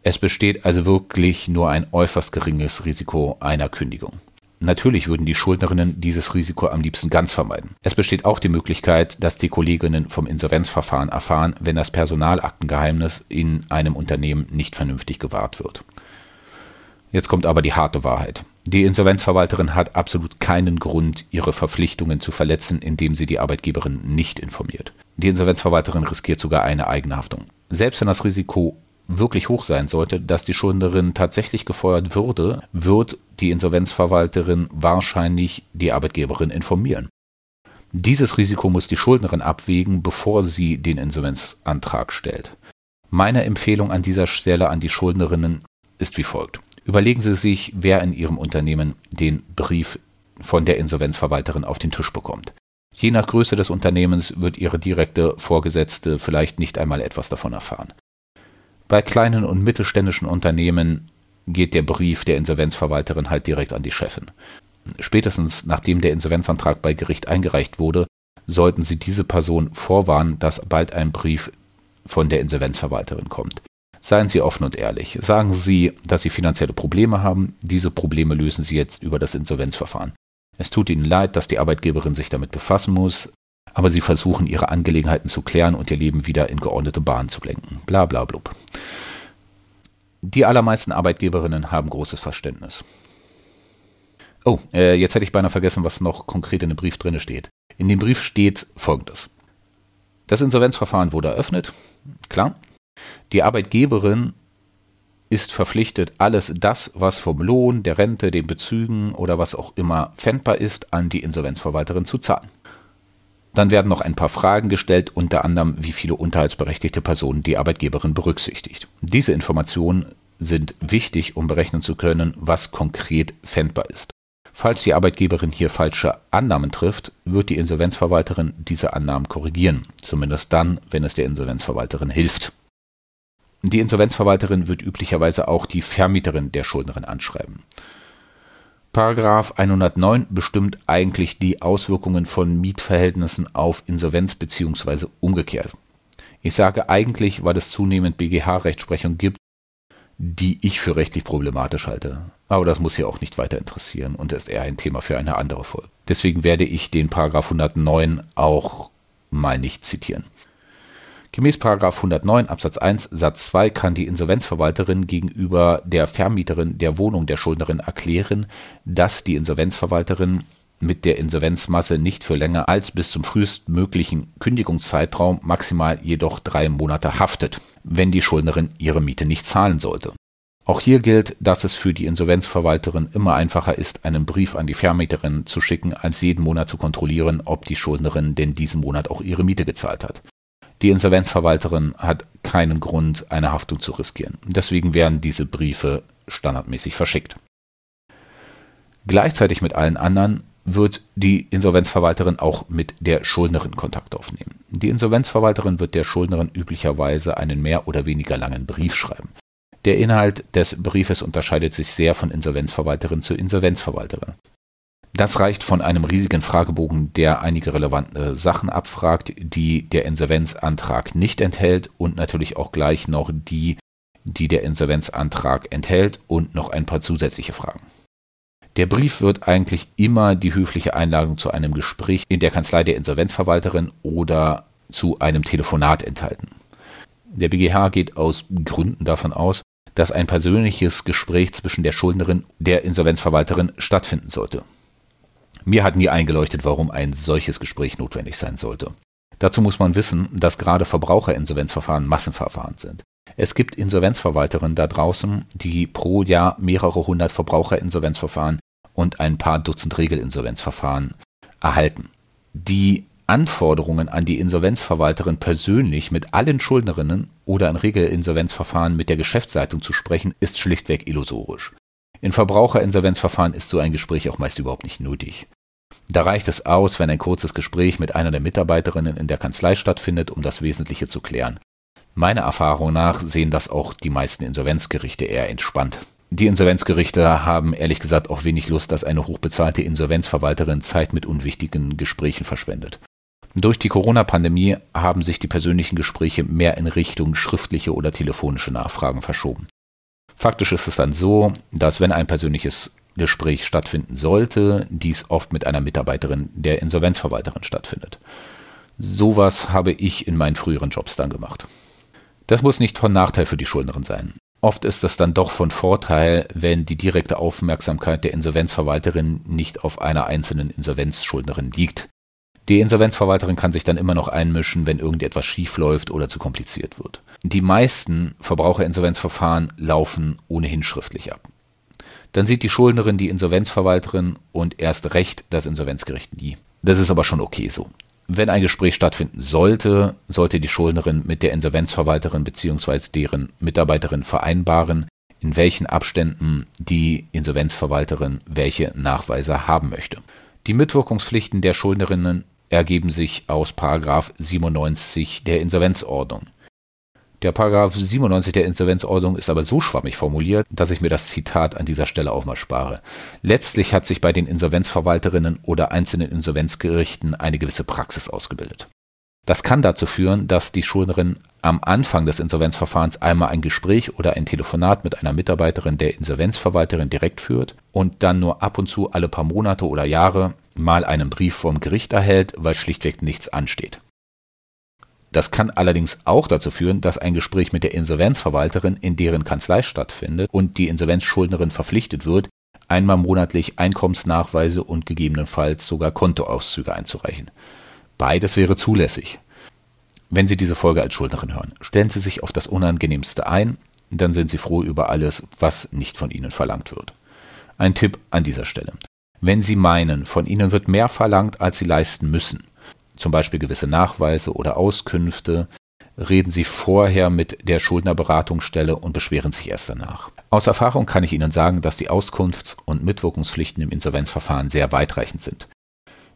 Es besteht also wirklich nur ein äußerst geringes Risiko einer Kündigung. Natürlich würden die Schuldnerinnen dieses Risiko am liebsten ganz vermeiden. Es besteht auch die Möglichkeit, dass die Kolleginnen vom Insolvenzverfahren erfahren, wenn das Personalaktengeheimnis in einem Unternehmen nicht vernünftig gewahrt wird. Jetzt kommt aber die harte Wahrheit. Die Insolvenzverwalterin hat absolut keinen Grund, ihre Verpflichtungen zu verletzen, indem sie die Arbeitgeberin nicht informiert. Die Insolvenzverwalterin riskiert sogar eine eigene Haftung. Selbst wenn das Risiko wirklich hoch sein sollte, dass die Schuldnerin tatsächlich gefeuert würde, wird die Insolvenzverwalterin wahrscheinlich die Arbeitgeberin informieren. Dieses Risiko muss die Schuldnerin abwägen, bevor sie den Insolvenzantrag stellt. Meine Empfehlung an dieser Stelle an die Schuldnerinnen ist wie folgt. Überlegen Sie sich, wer in Ihrem Unternehmen den Brief von der Insolvenzverwalterin auf den Tisch bekommt. Je nach Größe des Unternehmens wird Ihre direkte Vorgesetzte vielleicht nicht einmal etwas davon erfahren. Bei kleinen und mittelständischen Unternehmen geht der Brief der Insolvenzverwalterin halt direkt an die Chefin. Spätestens nachdem der Insolvenzantrag bei Gericht eingereicht wurde, sollten Sie diese Person vorwarnen, dass bald ein Brief von der Insolvenzverwalterin kommt. Seien Sie offen und ehrlich. Sagen Sie, dass Sie finanzielle Probleme haben. Diese Probleme lösen Sie jetzt über das Insolvenzverfahren. Es tut Ihnen leid, dass die Arbeitgeberin sich damit befassen muss, aber Sie versuchen, Ihre Angelegenheiten zu klären und Ihr Leben wieder in geordnete Bahnen zu lenken. Bla bla blub. Die allermeisten Arbeitgeberinnen haben großes Verständnis. Oh, äh, jetzt hätte ich beinahe vergessen, was noch konkret in dem Brief drin steht. In dem Brief steht folgendes. Das Insolvenzverfahren wurde eröffnet, klar, die Arbeitgeberin ist verpflichtet, alles das, was vom Lohn, der Rente, den Bezügen oder was auch immer pfändbar ist, an die Insolvenzverwalterin zu zahlen. Dann werden noch ein paar Fragen gestellt, unter anderem, wie viele unterhaltsberechtigte Personen die Arbeitgeberin berücksichtigt. Diese Informationen sind wichtig, um berechnen zu können, was konkret pfändbar ist. Falls die Arbeitgeberin hier falsche Annahmen trifft, wird die Insolvenzverwalterin diese Annahmen korrigieren, zumindest dann, wenn es der Insolvenzverwalterin hilft. Die Insolvenzverwalterin wird üblicherweise auch die Vermieterin der Schuldnerin anschreiben. Paragraph 109 bestimmt eigentlich die Auswirkungen von Mietverhältnissen auf Insolvenz bzw. umgekehrt. Ich sage eigentlich, weil es zunehmend BGH-Rechtsprechung gibt, die ich für rechtlich problematisch halte. Aber das muss ja auch nicht weiter interessieren und ist eher ein Thema für eine andere Folge. Deswegen werde ich den Paragraph 109 auch mal nicht zitieren. Gemäß 109 Absatz 1 Satz 2 kann die Insolvenzverwalterin gegenüber der Vermieterin der Wohnung der Schuldnerin erklären, dass die Insolvenzverwalterin mit der Insolvenzmasse nicht für länger als bis zum frühestmöglichen Kündigungszeitraum, maximal jedoch drei Monate haftet, wenn die Schuldnerin ihre Miete nicht zahlen sollte. Auch hier gilt, dass es für die Insolvenzverwalterin immer einfacher ist, einen Brief an die Vermieterin zu schicken, als jeden Monat zu kontrollieren, ob die Schuldnerin denn diesen Monat auch ihre Miete gezahlt hat. Die Insolvenzverwalterin hat keinen Grund, eine Haftung zu riskieren. Deswegen werden diese Briefe standardmäßig verschickt. Gleichzeitig mit allen anderen wird die Insolvenzverwalterin auch mit der Schuldnerin Kontakt aufnehmen. Die Insolvenzverwalterin wird der Schuldnerin üblicherweise einen mehr oder weniger langen Brief schreiben. Der Inhalt des Briefes unterscheidet sich sehr von Insolvenzverwalterin zu Insolvenzverwalterin. Das reicht von einem riesigen Fragebogen, der einige relevante Sachen abfragt, die der Insolvenzantrag nicht enthält und natürlich auch gleich noch die, die der Insolvenzantrag enthält und noch ein paar zusätzliche Fragen. Der Brief wird eigentlich immer die höfliche Einladung zu einem Gespräch in der Kanzlei der Insolvenzverwalterin oder zu einem Telefonat enthalten. Der BGH geht aus Gründen davon aus, dass ein persönliches Gespräch zwischen der Schuldnerin und der Insolvenzverwalterin stattfinden sollte. Mir hat nie eingeleuchtet, warum ein solches Gespräch notwendig sein sollte. Dazu muss man wissen, dass gerade Verbraucherinsolvenzverfahren Massenverfahren sind. Es gibt Insolvenzverwalterinnen da draußen, die pro Jahr mehrere hundert Verbraucherinsolvenzverfahren und ein paar Dutzend Regelinsolvenzverfahren erhalten. Die Anforderungen an die Insolvenzverwalterin persönlich mit allen Schuldnerinnen oder ein Regelinsolvenzverfahren mit der Geschäftsleitung zu sprechen, ist schlichtweg illusorisch. In Verbraucherinsolvenzverfahren ist so ein Gespräch auch meist überhaupt nicht nötig. Da reicht es aus, wenn ein kurzes Gespräch mit einer der Mitarbeiterinnen in der Kanzlei stattfindet, um das Wesentliche zu klären. Meiner Erfahrung nach sehen das auch die meisten Insolvenzgerichte eher entspannt. Die Insolvenzgerichte haben ehrlich gesagt auch wenig Lust, dass eine hochbezahlte Insolvenzverwalterin Zeit mit unwichtigen Gesprächen verschwendet. Durch die Corona-Pandemie haben sich die persönlichen Gespräche mehr in Richtung schriftliche oder telefonische Nachfragen verschoben. Faktisch ist es dann so, dass wenn ein persönliches Gespräch stattfinden sollte, dies oft mit einer Mitarbeiterin der Insolvenzverwalterin stattfindet. Sowas habe ich in meinen früheren Jobs dann gemacht. Das muss nicht von Nachteil für die Schuldnerin sein. Oft ist es dann doch von Vorteil, wenn die direkte Aufmerksamkeit der Insolvenzverwalterin nicht auf einer einzelnen Insolvenzschuldnerin liegt. Die Insolvenzverwalterin kann sich dann immer noch einmischen, wenn irgendetwas schief läuft oder zu kompliziert wird. Die meisten Verbraucherinsolvenzverfahren laufen ohnehin schriftlich ab. Dann sieht die Schuldnerin die Insolvenzverwalterin und erst recht das Insolvenzgericht nie. Das ist aber schon okay so. Wenn ein Gespräch stattfinden sollte, sollte die Schuldnerin mit der Insolvenzverwalterin bzw. deren Mitarbeiterin vereinbaren, in welchen Abständen die Insolvenzverwalterin welche Nachweise haben möchte. Die Mitwirkungspflichten der Schuldnerinnen ergeben sich aus 97 der Insolvenzordnung. Der Paragraph 97 der Insolvenzordnung ist aber so schwammig formuliert, dass ich mir das Zitat an dieser Stelle auch mal spare. Letztlich hat sich bei den Insolvenzverwalterinnen oder einzelnen Insolvenzgerichten eine gewisse Praxis ausgebildet. Das kann dazu führen, dass die Schuldnerin am Anfang des Insolvenzverfahrens einmal ein Gespräch oder ein Telefonat mit einer Mitarbeiterin der Insolvenzverwalterin direkt führt und dann nur ab und zu alle paar Monate oder Jahre mal einen Brief vom Gericht erhält, weil schlichtweg nichts ansteht. Das kann allerdings auch dazu führen, dass ein Gespräch mit der Insolvenzverwalterin in deren Kanzlei stattfindet und die Insolvenzschuldnerin verpflichtet wird, einmal monatlich Einkommensnachweise und gegebenenfalls sogar Kontoauszüge einzureichen. Beides wäre zulässig. Wenn Sie diese Folge als Schuldnerin hören, stellen Sie sich auf das Unangenehmste ein, dann sind Sie froh über alles, was nicht von Ihnen verlangt wird. Ein Tipp an dieser Stelle. Wenn Sie meinen, von Ihnen wird mehr verlangt, als Sie leisten müssen, zum Beispiel gewisse Nachweise oder Auskünfte, reden Sie vorher mit der Schuldnerberatungsstelle und beschweren sich erst danach. Aus Erfahrung kann ich Ihnen sagen, dass die Auskunfts- und Mitwirkungspflichten im Insolvenzverfahren sehr weitreichend sind.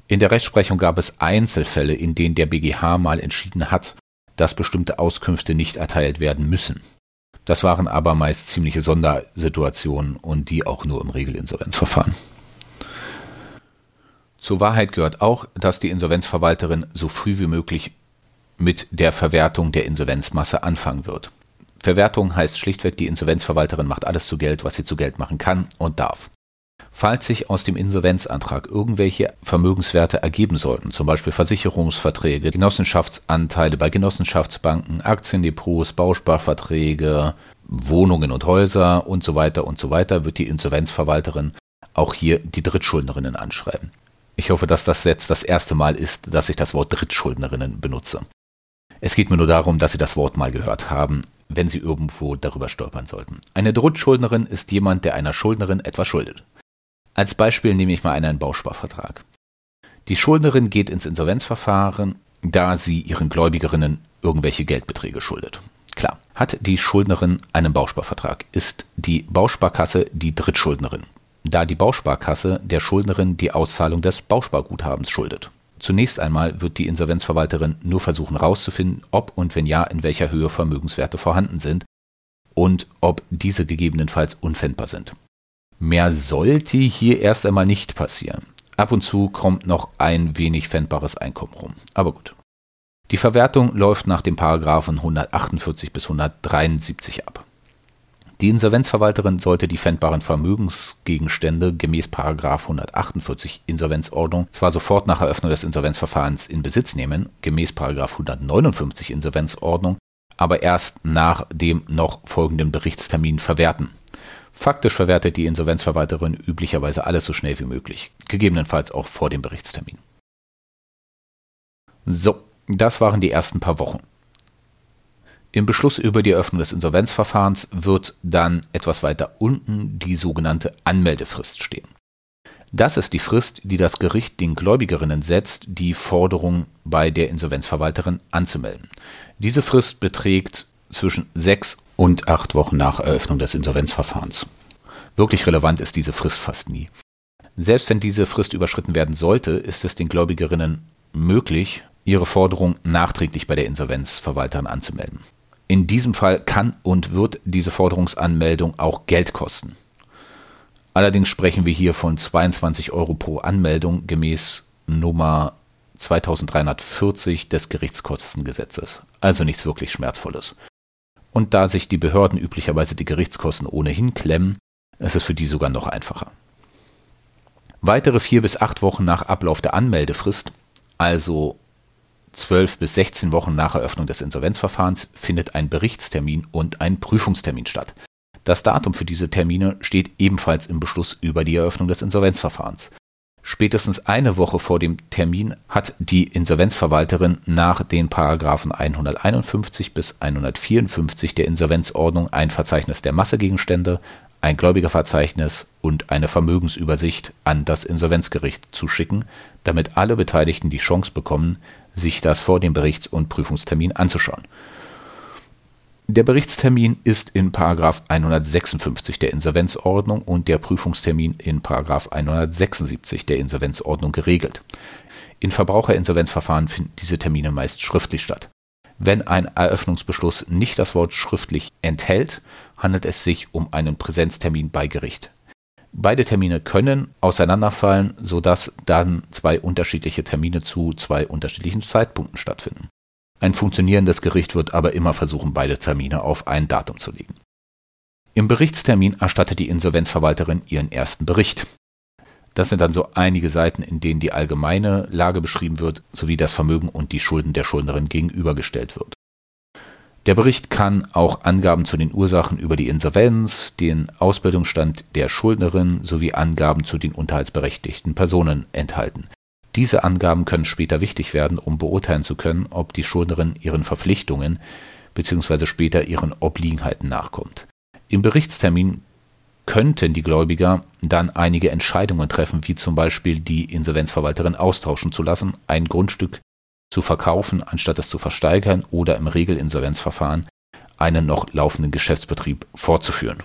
In der Rechtsprechung gab es Einzelfälle, in denen der BGH mal entschieden hat, dass bestimmte Auskünfte nicht erteilt werden müssen. Das waren aber meist ziemliche Sondersituationen und die auch nur im Regelinsolvenzverfahren. Zur Wahrheit gehört auch, dass die Insolvenzverwalterin so früh wie möglich mit der Verwertung der Insolvenzmasse anfangen wird. Verwertung heißt schlichtweg, die Insolvenzverwalterin macht alles zu Geld, was sie zu Geld machen kann und darf. Falls sich aus dem Insolvenzantrag irgendwelche Vermögenswerte ergeben sollten, zum Beispiel Versicherungsverträge, Genossenschaftsanteile bei Genossenschaftsbanken, Aktiendepots, Bausparverträge, Wohnungen und Häuser und so weiter und so weiter, wird die Insolvenzverwalterin auch hier die Drittschuldnerinnen anschreiben. Ich hoffe, dass das jetzt das erste Mal ist, dass ich das Wort Drittschuldnerinnen benutze. Es geht mir nur darum, dass Sie das Wort mal gehört haben, wenn Sie irgendwo darüber stolpern sollten. Eine Drittschuldnerin ist jemand, der einer Schuldnerin etwas schuldet. Als Beispiel nehme ich mal einen Bausparvertrag. Die Schuldnerin geht ins Insolvenzverfahren, da sie ihren Gläubigerinnen irgendwelche Geldbeträge schuldet. Klar, hat die Schuldnerin einen Bausparvertrag, ist die Bausparkasse die Drittschuldnerin da die Bausparkasse der Schuldnerin die Auszahlung des Bausparguthabens schuldet. Zunächst einmal wird die Insolvenzverwalterin nur versuchen herauszufinden, ob und wenn ja, in welcher Höhe Vermögenswerte vorhanden sind und ob diese gegebenenfalls unfändbar sind. Mehr sollte hier erst einmal nicht passieren. Ab und zu kommt noch ein wenig fändbares Einkommen rum. Aber gut. Die Verwertung läuft nach den Paragraphen 148 bis 173 ab. Die Insolvenzverwalterin sollte die pfändbaren Vermögensgegenstände gemäß 148 Insolvenzordnung zwar sofort nach Eröffnung des Insolvenzverfahrens in Besitz nehmen, gemäß 159 Insolvenzordnung, aber erst nach dem noch folgenden Berichtstermin verwerten. Faktisch verwertet die Insolvenzverwalterin üblicherweise alles so schnell wie möglich, gegebenenfalls auch vor dem Berichtstermin. So, Das waren die ersten paar Wochen. Im Beschluss über die Eröffnung des Insolvenzverfahrens wird dann etwas weiter unten die sogenannte Anmeldefrist stehen. Das ist die Frist, die das Gericht den Gläubigerinnen setzt, die Forderung bei der Insolvenzverwalterin anzumelden. Diese Frist beträgt zwischen sechs und acht Wochen nach Eröffnung des Insolvenzverfahrens. Wirklich relevant ist diese Frist fast nie. Selbst wenn diese Frist überschritten werden sollte, ist es den Gläubigerinnen möglich, ihre Forderung nachträglich bei der Insolvenzverwalterin anzumelden. In diesem Fall kann und wird diese Forderungsanmeldung auch Geld kosten. Allerdings sprechen wir hier von 22 Euro pro Anmeldung gemäß Nummer 2340 des Gerichtskostengesetzes. Also nichts wirklich Schmerzvolles. Und da sich die Behörden üblicherweise die Gerichtskosten ohnehin klemmen, ist es für die sogar noch einfacher. Weitere vier bis acht Wochen nach Ablauf der Anmeldefrist, also zwölf bis 16 Wochen nach Eröffnung des Insolvenzverfahrens, findet ein Berichtstermin und ein Prüfungstermin statt. Das Datum für diese Termine steht ebenfalls im Beschluss über die Eröffnung des Insolvenzverfahrens. Spätestens eine Woche vor dem Termin hat die Insolvenzverwalterin nach den Paragraphen 151 bis 154 der Insolvenzordnung ein Verzeichnis der Massegegenstände, ein Gläubigerverzeichnis und eine Vermögensübersicht an das Insolvenzgericht zu schicken, damit alle Beteiligten die Chance bekommen, sich das vor dem Berichts- und Prüfungstermin anzuschauen der Berichtstermin ist in § 156 der Insolvenzordnung und der Prüfungstermin in § 176 der Insolvenzordnung geregelt. In Verbraucherinsolvenzverfahren finden diese Termine meist schriftlich statt. Wenn ein Eröffnungsbeschluss nicht das Wort schriftlich enthält, handelt es sich um einen Präsenztermin bei Gericht. Beide Termine können auseinanderfallen, sodass dann zwei unterschiedliche Termine zu zwei unterschiedlichen Zeitpunkten stattfinden ein funktionierendes Gericht wird aber immer versuchen, beide Termine auf ein Datum zu legen. Im Berichtstermin erstattet die Insolvenzverwalterin ihren ersten Bericht. Das sind dann so einige Seiten, in denen die allgemeine Lage beschrieben wird, sowie das Vermögen und die Schulden der Schuldnerin gegenübergestellt wird. Der Bericht kann auch Angaben zu den Ursachen über die Insolvenz, den Ausbildungsstand der Schuldnerin sowie Angaben zu den unterhaltsberechtigten Personen enthalten. Diese Angaben können später wichtig werden, um beurteilen zu können, ob die Schuldnerin ihren Verpflichtungen bzw. später ihren Obliegenheiten nachkommt. Im Berichtstermin könnten die Gläubiger dann einige Entscheidungen treffen, wie zum Beispiel die Insolvenzverwalterin austauschen zu lassen, ein Grundstück zu verkaufen, anstatt es zu versteigern oder im Regelinsolvenzverfahren einen noch laufenden Geschäftsbetrieb fortzuführen.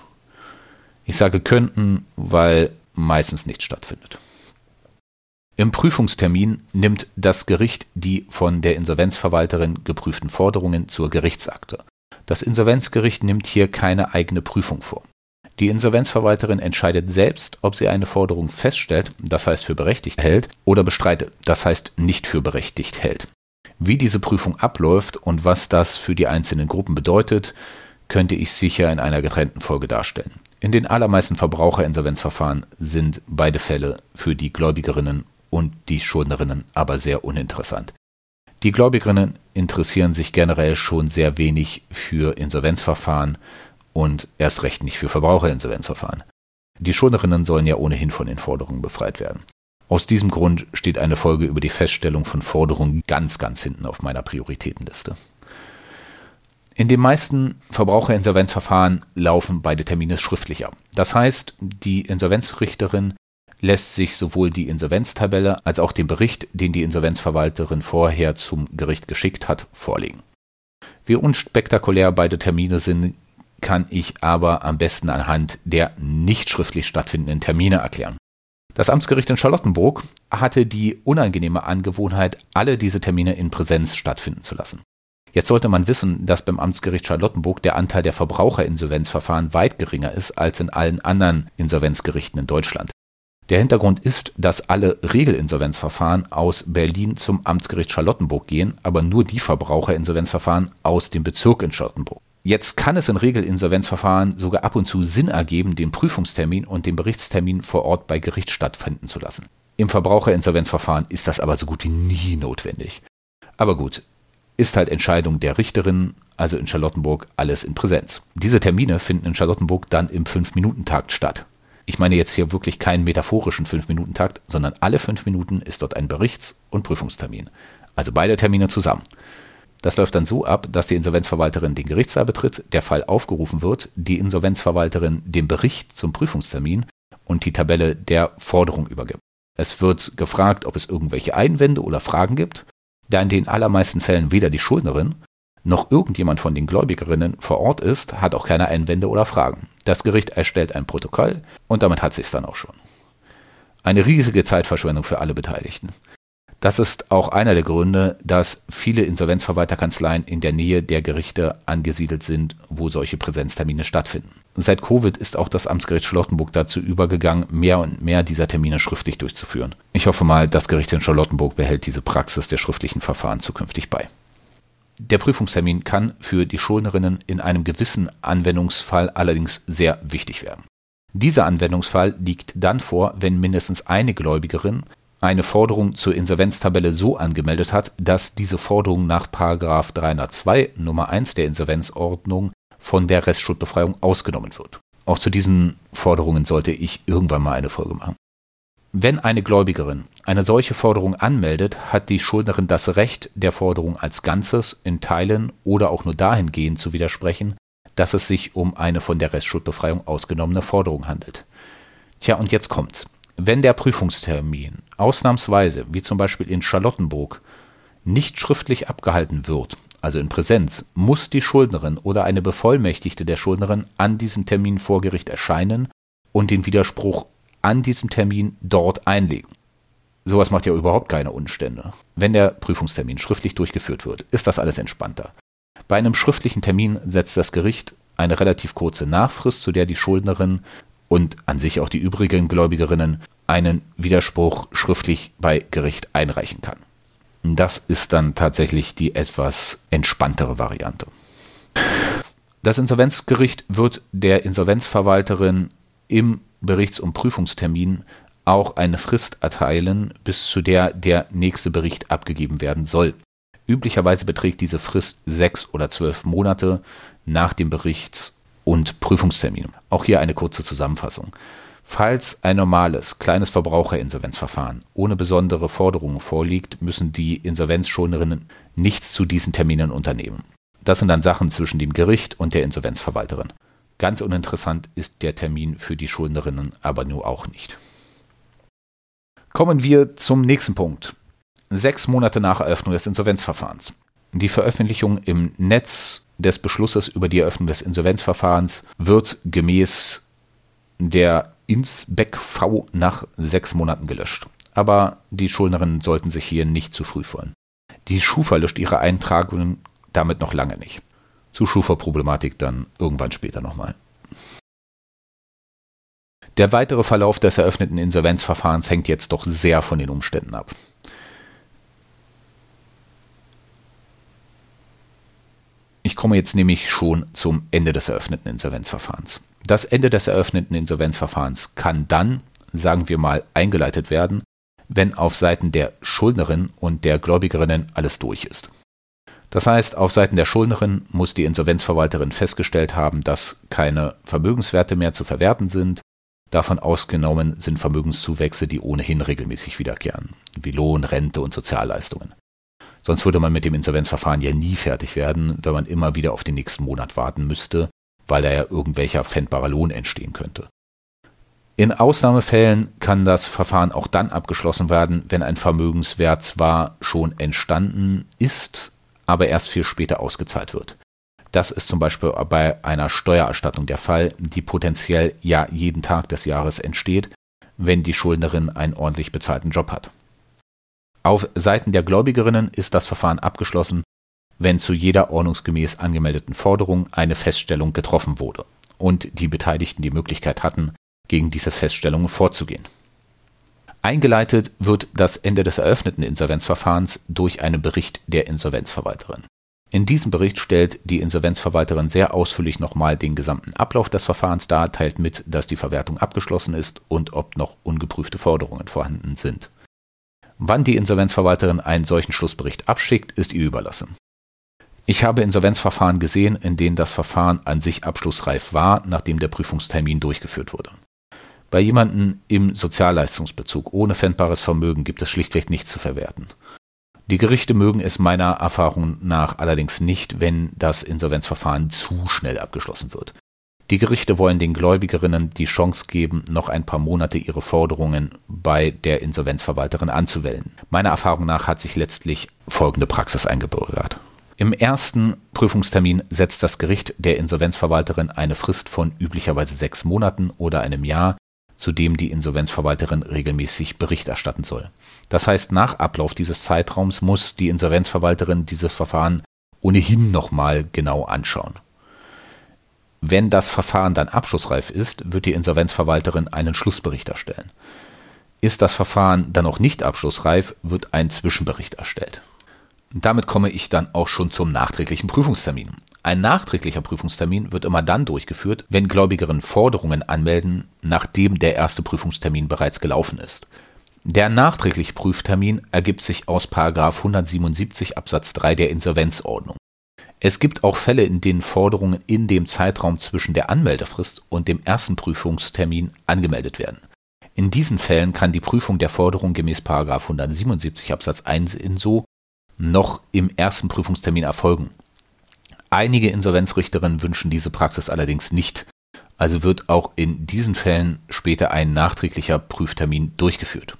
Ich sage könnten, weil meistens nichts stattfindet. Im Prüfungstermin nimmt das Gericht die von der Insolvenzverwalterin geprüften Forderungen zur Gerichtsakte. Das Insolvenzgericht nimmt hier keine eigene Prüfung vor. Die Insolvenzverwalterin entscheidet selbst, ob sie eine Forderung feststellt, das heißt für berechtigt hält, oder bestreitet, das heißt nicht für berechtigt hält. Wie diese Prüfung abläuft und was das für die einzelnen Gruppen bedeutet, könnte ich sicher in einer getrennten Folge darstellen. In den allermeisten Verbraucherinsolvenzverfahren sind beide Fälle für die Gläubigerinnen und die Schuldnerinnen aber sehr uninteressant. Die Gläubigerinnen interessieren sich generell schon sehr wenig für Insolvenzverfahren und erst recht nicht für Verbraucherinsolvenzverfahren. Die Schuldnerinnen sollen ja ohnehin von den Forderungen befreit werden. Aus diesem Grund steht eine Folge über die Feststellung von Forderungen ganz, ganz hinten auf meiner Prioritätenliste. In den meisten Verbraucherinsolvenzverfahren laufen beide Termine schriftlich ab. Das heißt, die Insolvenzrichterin lässt sich sowohl die Insolvenztabelle als auch den Bericht, den die Insolvenzverwalterin vorher zum Gericht geschickt hat, vorlegen. Wie unspektakulär beide Termine sind, kann ich aber am besten anhand der nicht schriftlich stattfindenden Termine erklären. Das Amtsgericht in Charlottenburg hatte die unangenehme Angewohnheit, alle diese Termine in Präsenz stattfinden zu lassen. Jetzt sollte man wissen, dass beim Amtsgericht Charlottenburg der Anteil der Verbraucherinsolvenzverfahren weit geringer ist als in allen anderen Insolvenzgerichten in Deutschland. Der Hintergrund ist, dass alle Regelinsolvenzverfahren aus Berlin zum Amtsgericht Charlottenburg gehen, aber nur die Verbraucherinsolvenzverfahren aus dem Bezirk in Charlottenburg. Jetzt kann es in Regelinsolvenzverfahren sogar ab und zu Sinn ergeben, den Prüfungstermin und den Berichtstermin vor Ort bei Gericht stattfinden zu lassen. Im Verbraucherinsolvenzverfahren ist das aber so gut wie nie notwendig. Aber gut, ist halt Entscheidung der Richterin, also in Charlottenburg alles in Präsenz. Diese Termine finden in Charlottenburg dann im 5-Minuten-Takt statt. Ich meine jetzt hier wirklich keinen metaphorischen 5-Minuten-Takt, sondern alle 5 Minuten ist dort ein Berichts- und Prüfungstermin. Also beide Termine zusammen. Das läuft dann so ab, dass die Insolvenzverwalterin den Gerichtssaal betritt, der Fall aufgerufen wird, die Insolvenzverwalterin den Bericht zum Prüfungstermin und die Tabelle der Forderung übergibt. Es wird gefragt, ob es irgendwelche Einwände oder Fragen gibt, da in den allermeisten Fällen weder die Schuldnerin noch irgendjemand von den Gläubigerinnen vor Ort ist, hat auch keine Einwände oder Fragen. Das Gericht erstellt ein Protokoll und damit hat sich dann auch schon. Eine riesige Zeitverschwendung für alle Beteiligten. Das ist auch einer der Gründe, dass viele Insolvenzverwalterkanzleien in der Nähe der Gerichte angesiedelt sind, wo solche Präsenztermine stattfinden. Seit Covid ist auch das Amtsgericht Charlottenburg dazu übergegangen, mehr und mehr dieser Termine schriftlich durchzuführen. Ich hoffe mal, das Gericht in Charlottenburg behält diese Praxis der schriftlichen Verfahren zukünftig bei. Der Prüfungstermin kann für die Schuldnerinnen in einem gewissen Anwendungsfall allerdings sehr wichtig werden. Dieser Anwendungsfall liegt dann vor, wenn mindestens eine Gläubigerin eine Forderung zur Insolvenztabelle so angemeldet hat, dass diese Forderung nach 302 Nummer 1 der Insolvenzordnung von der Restschuldbefreiung ausgenommen wird. Auch zu diesen Forderungen sollte ich irgendwann mal eine Folge machen. Wenn eine Gläubigerin eine solche Forderung anmeldet, hat die Schuldnerin das Recht, der Forderung als Ganzes in Teilen oder auch nur dahingehend zu widersprechen, dass es sich um eine von der Restschuldbefreiung ausgenommene Forderung handelt. Tja, und jetzt kommt's. Wenn der Prüfungstermin ausnahmsweise, wie zum Beispiel in Charlottenburg, nicht schriftlich abgehalten wird, also in Präsenz, muss die Schuldnerin oder eine Bevollmächtigte der Schuldnerin an diesem Termin vor Gericht erscheinen und den Widerspruch an diesem Termin dort einlegen. Sowas macht ja überhaupt keine Umstände. Wenn der Prüfungstermin schriftlich durchgeführt wird, ist das alles entspannter. Bei einem schriftlichen Termin setzt das Gericht eine relativ kurze Nachfrist, zu der die Schuldnerin und an sich auch die übrigen Gläubigerinnen einen Widerspruch schriftlich bei Gericht einreichen kann. Das ist dann tatsächlich die etwas entspanntere Variante. Das Insolvenzgericht wird der Insolvenzverwalterin im Berichts- und Prüfungstermin auch eine Frist erteilen, bis zu der der nächste Bericht abgegeben werden soll. Üblicherweise beträgt diese Frist sechs oder zwölf Monate nach dem Berichts- und Prüfungstermin. Auch hier eine kurze Zusammenfassung. Falls ein normales, kleines Verbraucherinsolvenzverfahren ohne besondere Forderungen vorliegt, müssen die Insolvenzschuldnerinnen nichts zu diesen Terminen unternehmen. Das sind dann Sachen zwischen dem Gericht und der Insolvenzverwalterin. Ganz uninteressant ist der Termin für die Schuldnerinnen aber nur auch nicht. Kommen wir zum nächsten Punkt. Sechs Monate nach Eröffnung des Insolvenzverfahrens. Die Veröffentlichung im Netz des Beschlusses über die Eröffnung des Insolvenzverfahrens wird gemäß der InsBEC V nach sechs Monaten gelöscht. Aber die Schuldnerinnen sollten sich hier nicht zu früh freuen. Die Schufa löscht ihre Eintragungen damit noch lange nicht. Zu Schufa-Problematik dann irgendwann später nochmal. Der weitere Verlauf des eröffneten Insolvenzverfahrens hängt jetzt doch sehr von den Umständen ab. Ich komme jetzt nämlich schon zum Ende des eröffneten Insolvenzverfahrens. Das Ende des eröffneten Insolvenzverfahrens kann dann, sagen wir mal, eingeleitet werden, wenn auf Seiten der Schuldnerin und der Gläubigerinnen alles durch ist. Das heißt, auf Seiten der Schuldnerin muss die Insolvenzverwalterin festgestellt haben, dass keine Vermögenswerte mehr zu verwerten sind. Davon ausgenommen sind Vermögenszuwächse, die ohnehin regelmäßig wiederkehren, wie Lohn, Rente und Sozialleistungen. Sonst würde man mit dem Insolvenzverfahren ja nie fertig werden, wenn man immer wieder auf den nächsten Monat warten müsste, weil da ja irgendwelcher pfändbarer Lohn entstehen könnte. In Ausnahmefällen kann das Verfahren auch dann abgeschlossen werden, wenn ein Vermögenswert zwar schon entstanden ist, aber erst viel später ausgezahlt wird. Das ist zum Beispiel bei einer Steuererstattung der Fall, die potenziell ja jeden Tag des Jahres entsteht, wenn die Schuldnerin einen ordentlich bezahlten Job hat. Auf Seiten der Gläubigerinnen ist das Verfahren abgeschlossen, wenn zu jeder ordnungsgemäß angemeldeten Forderung eine Feststellung getroffen wurde und die Beteiligten die Möglichkeit hatten, gegen diese Feststellungen vorzugehen. Eingeleitet wird das Ende des eröffneten Insolvenzverfahrens durch einen Bericht der Insolvenzverwalterin. In diesem Bericht stellt die Insolvenzverwalterin sehr ausführlich nochmal den gesamten Ablauf des Verfahrens dar, teilt mit, dass die Verwertung abgeschlossen ist und ob noch ungeprüfte Forderungen vorhanden sind. Wann die Insolvenzverwalterin einen solchen Schlussbericht abschickt, ist ihr überlassen. Ich habe Insolvenzverfahren gesehen, in denen das Verfahren an sich abschlussreif war, nachdem der Prüfungstermin durchgeführt wurde. Bei jemandem im Sozialleistungsbezug ohne pfändbares Vermögen gibt es schlichtweg nichts zu verwerten. Die Gerichte mögen es meiner Erfahrung nach allerdings nicht, wenn das Insolvenzverfahren zu schnell abgeschlossen wird. Die Gerichte wollen den Gläubigerinnen die Chance geben, noch ein paar Monate ihre Forderungen bei der Insolvenzverwalterin anzuwählen. Meiner Erfahrung nach hat sich letztlich folgende Praxis eingebürgert. Im ersten Prüfungstermin setzt das Gericht der Insolvenzverwalterin eine Frist von üblicherweise sechs Monaten oder einem Jahr, zu dem die Insolvenzverwalterin regelmäßig Bericht erstatten soll. Das heißt, nach Ablauf dieses Zeitraums muss die Insolvenzverwalterin dieses Verfahren ohnehin nochmal genau anschauen. Wenn das Verfahren dann abschlussreif ist, wird die Insolvenzverwalterin einen Schlussbericht erstellen. Ist das Verfahren dann noch nicht abschlussreif, wird ein Zwischenbericht erstellt. Damit komme ich dann auch schon zum nachträglichen Prüfungstermin. Ein nachträglicher Prüfungstermin wird immer dann durchgeführt, wenn Gläubigerinnen Forderungen anmelden, nachdem der erste Prüfungstermin bereits gelaufen ist. Der nachträgliche Prüftermin ergibt sich aus 177 Absatz 3 der Insolvenzordnung. Es gibt auch Fälle, in denen Forderungen in dem Zeitraum zwischen der Anmeldefrist und dem ersten Prüfungstermin angemeldet werden. In diesen Fällen kann die Prüfung der Forderung gemäß 177 Absatz 1 in so noch im ersten Prüfungstermin erfolgen. Einige Insolvenzrichterinnen wünschen diese Praxis allerdings nicht, also wird auch in diesen Fällen später ein nachträglicher Prüftermin durchgeführt.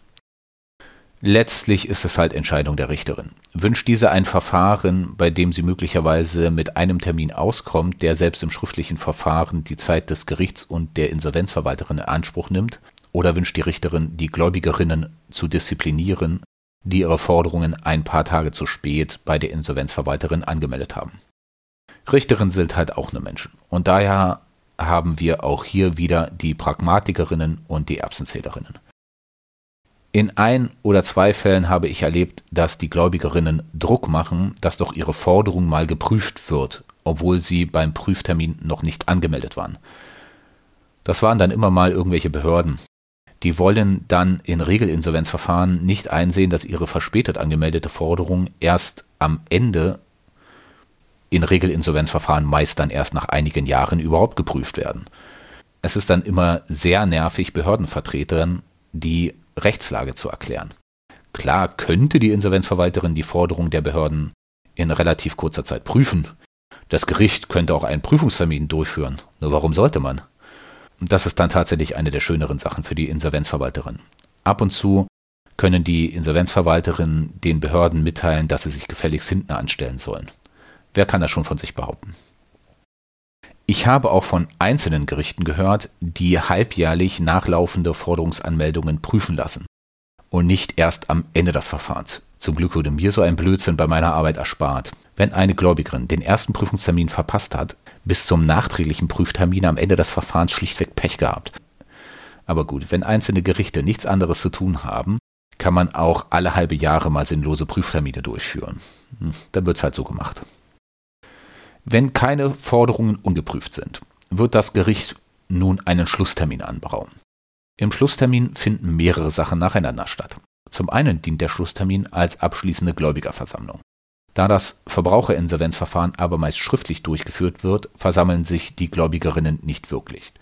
Letztlich ist es halt Entscheidung der Richterin. Wünscht diese ein Verfahren, bei dem sie möglicherweise mit einem Termin auskommt, der selbst im schriftlichen Verfahren die Zeit des Gerichts und der Insolvenzverwalterin in Anspruch nimmt, oder wünscht die Richterin, die Gläubigerinnen zu disziplinieren, die ihre Forderungen ein paar Tage zu spät bei der Insolvenzverwalterin angemeldet haben. Richterinnen sind halt auch nur Menschen. Und daher haben wir auch hier wieder die Pragmatikerinnen und die Erbsenzählerinnen. In ein oder zwei Fällen habe ich erlebt, dass die Gläubigerinnen Druck machen, dass doch ihre Forderung mal geprüft wird, obwohl sie beim Prüftermin noch nicht angemeldet waren. Das waren dann immer mal irgendwelche Behörden, die wollen dann in Regelinsolvenzverfahren nicht einsehen, dass ihre verspätet angemeldete Forderung erst am Ende in Regelinsolvenzverfahren meist dann erst nach einigen Jahren überhaupt geprüft werden. Es ist dann immer sehr nervig, Behördenvertretern die Rechtslage zu erklären. Klar könnte die Insolvenzverwalterin die Forderung der Behörden in relativ kurzer Zeit prüfen. Das Gericht könnte auch einen Prüfungstermin durchführen. Nur warum sollte man? Und das ist dann tatsächlich eine der schöneren Sachen für die Insolvenzverwalterin. Ab und zu können die Insolvenzverwalterinnen den Behörden mitteilen, dass sie sich gefälligst hinten anstellen sollen. Wer kann das schon von sich behaupten? Ich habe auch von einzelnen Gerichten gehört, die halbjährlich nachlaufende Forderungsanmeldungen prüfen lassen und nicht erst am Ende des Verfahrens. Zum Glück wurde mir so ein Blödsinn bei meiner Arbeit erspart. Wenn eine Gläubigerin den ersten Prüfungstermin verpasst hat, bis zum nachträglichen Prüftermin am Ende des Verfahrens schlichtweg Pech gehabt. Aber gut, wenn einzelne Gerichte nichts anderes zu tun haben, kann man auch alle halbe Jahre mal sinnlose Prüftermine durchführen. Hm, dann wird's halt so gemacht. Wenn keine Forderungen ungeprüft sind, wird das Gericht nun einen Schlusstermin anberaumen. Im Schlusstermin finden mehrere Sachen nacheinander statt. Zum einen dient der Schlusstermin als abschließende Gläubigerversammlung. Da das Verbraucherinsolvenzverfahren aber meist schriftlich durchgeführt wird, versammeln sich die Gläubigerinnen nicht wirklich.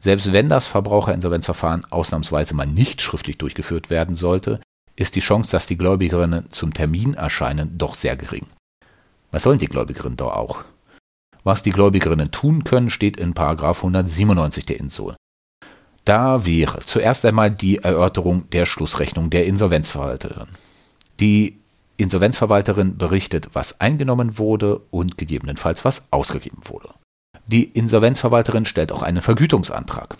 Selbst wenn das Verbraucherinsolvenzverfahren ausnahmsweise mal nicht schriftlich durchgeführt werden sollte, ist die Chance, dass die Gläubigerinnen zum Termin erscheinen, doch sehr gering. Was sollen die Gläubigerinnen doch auch? Was die Gläubigerinnen tun können, steht in 197 der Insol. Da wäre zuerst einmal die Erörterung der Schlussrechnung der Insolvenzverwalterin. Die Insolvenzverwalterin berichtet, was eingenommen wurde und gegebenenfalls was ausgegeben wurde. Die Insolvenzverwalterin stellt auch einen Vergütungsantrag.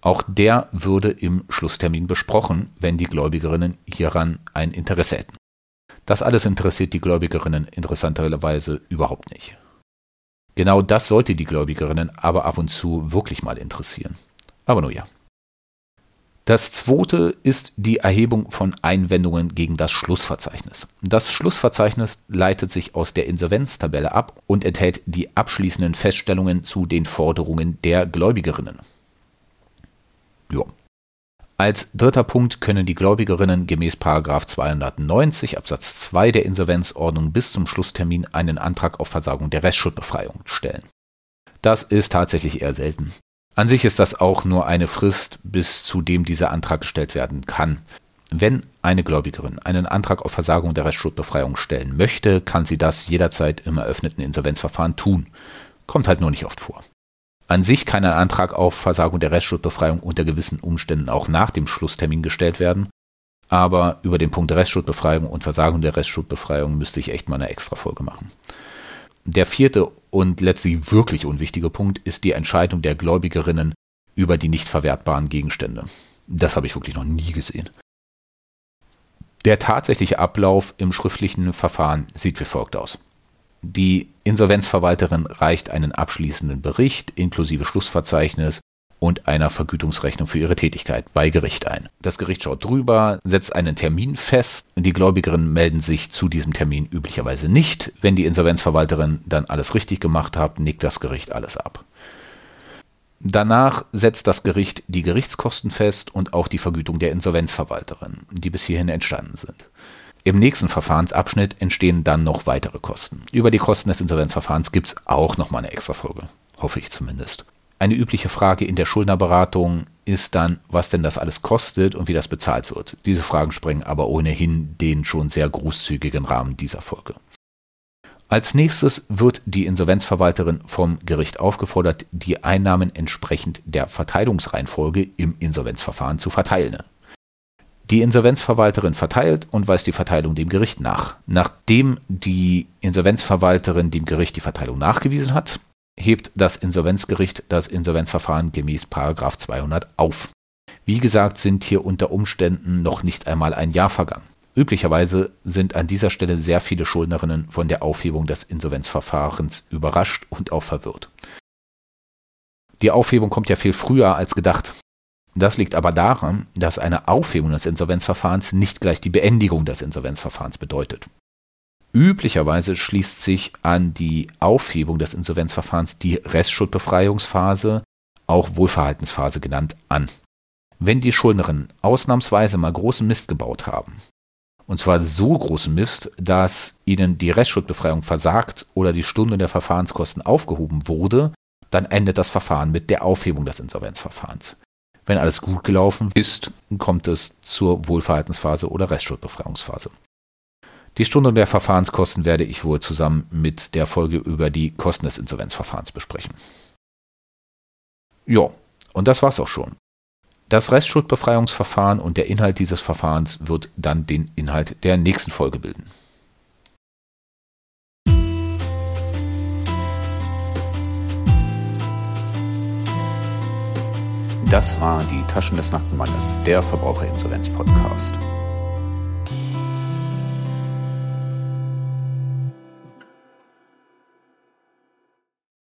Auch der würde im Schlusstermin besprochen, wenn die Gläubigerinnen hieran ein Interesse hätten. Das alles interessiert die Gläubigerinnen interessanterweise überhaupt nicht. Genau das sollte die Gläubigerinnen aber ab und zu wirklich mal interessieren. Aber nur ja. Das zweite ist die Erhebung von Einwendungen gegen das Schlussverzeichnis. Das Schlussverzeichnis leitet sich aus der Insolvenztabelle ab und enthält die abschließenden Feststellungen zu den Forderungen der Gläubigerinnen. Jo. Als dritter Punkt können die Gläubigerinnen gemäß 290 Absatz 2 der Insolvenzordnung bis zum Schlusstermin einen Antrag auf Versagung der Restschuldbefreiung stellen. Das ist tatsächlich eher selten. An sich ist das auch nur eine Frist, bis zu dem dieser Antrag gestellt werden kann. Wenn eine Gläubigerin einen Antrag auf Versagung der Restschuldbefreiung stellen möchte, kann sie das jederzeit im eröffneten Insolvenzverfahren tun. Kommt halt nur nicht oft vor. An sich kann ein Antrag auf Versagung der Restschuldbefreiung unter gewissen Umständen auch nach dem Schlusstermin gestellt werden, aber über den Punkt Restschuldbefreiung und Versagung der Restschuldbefreiung müsste ich echt mal eine extra Folge machen. Der vierte und letztlich wirklich unwichtige Punkt ist die Entscheidung der Gläubigerinnen über die nicht verwertbaren Gegenstände. Das habe ich wirklich noch nie gesehen. Der tatsächliche Ablauf im schriftlichen Verfahren sieht wie folgt aus. Die Insolvenzverwalterin reicht einen abschließenden Bericht inklusive Schlussverzeichnis und einer Vergütungsrechnung für ihre Tätigkeit bei Gericht ein. Das Gericht schaut drüber, setzt einen Termin fest. Die Gläubigerinnen melden sich zu diesem Termin üblicherweise nicht. Wenn die Insolvenzverwalterin dann alles richtig gemacht hat, nickt das Gericht alles ab. Danach setzt das Gericht die Gerichtskosten fest und auch die Vergütung der Insolvenzverwalterin, die bis hierhin entstanden sind. Im nächsten Verfahrensabschnitt entstehen dann noch weitere Kosten. Über die Kosten des Insolvenzverfahrens gibt es auch nochmal eine extra Folge. Hoffe ich zumindest. Eine übliche Frage in der Schuldnerberatung ist dann, was denn das alles kostet und wie das bezahlt wird. Diese Fragen sprengen aber ohnehin den schon sehr großzügigen Rahmen dieser Folge. Als nächstes wird die Insolvenzverwalterin vom Gericht aufgefordert, die Einnahmen entsprechend der Verteilungsreihenfolge im Insolvenzverfahren zu verteilen. Die Insolvenzverwalterin verteilt und weist die Verteilung dem Gericht nach. Nachdem die Insolvenzverwalterin dem Gericht die Verteilung nachgewiesen hat, hebt das Insolvenzgericht das Insolvenzverfahren gemäß 200 auf. Wie gesagt, sind hier unter Umständen noch nicht einmal ein Jahr vergangen. Üblicherweise sind an dieser Stelle sehr viele Schuldnerinnen von der Aufhebung des Insolvenzverfahrens überrascht und auch verwirrt. Die Aufhebung kommt ja viel früher als gedacht. Das liegt aber daran, dass eine Aufhebung des Insolvenzverfahrens nicht gleich die Beendigung des Insolvenzverfahrens bedeutet. Üblicherweise schließt sich an die Aufhebung des Insolvenzverfahrens die Restschuldbefreiungsphase, auch Wohlverhaltensphase genannt, an. Wenn die Schuldnerinnen ausnahmsweise mal großen Mist gebaut haben und zwar so großen Mist, dass ihnen die Restschuldbefreiung versagt oder die Stunde der Verfahrenskosten aufgehoben wurde, dann endet das Verfahren mit der Aufhebung des Insolvenzverfahrens. Wenn alles gut gelaufen ist, kommt es zur Wohlverhaltensphase oder Restschuldbefreiungsphase. Die Stunde der Verfahrenskosten werde ich wohl zusammen mit der Folge über die Kosten des Insolvenzverfahrens besprechen. Ja, und das war's auch schon. Das Restschuldbefreiungsverfahren und der Inhalt dieses Verfahrens wird dann den Inhalt der nächsten Folge bilden. Das war die Taschen des nackten Mannes, der Verbraucherinsolvenz-Podcast.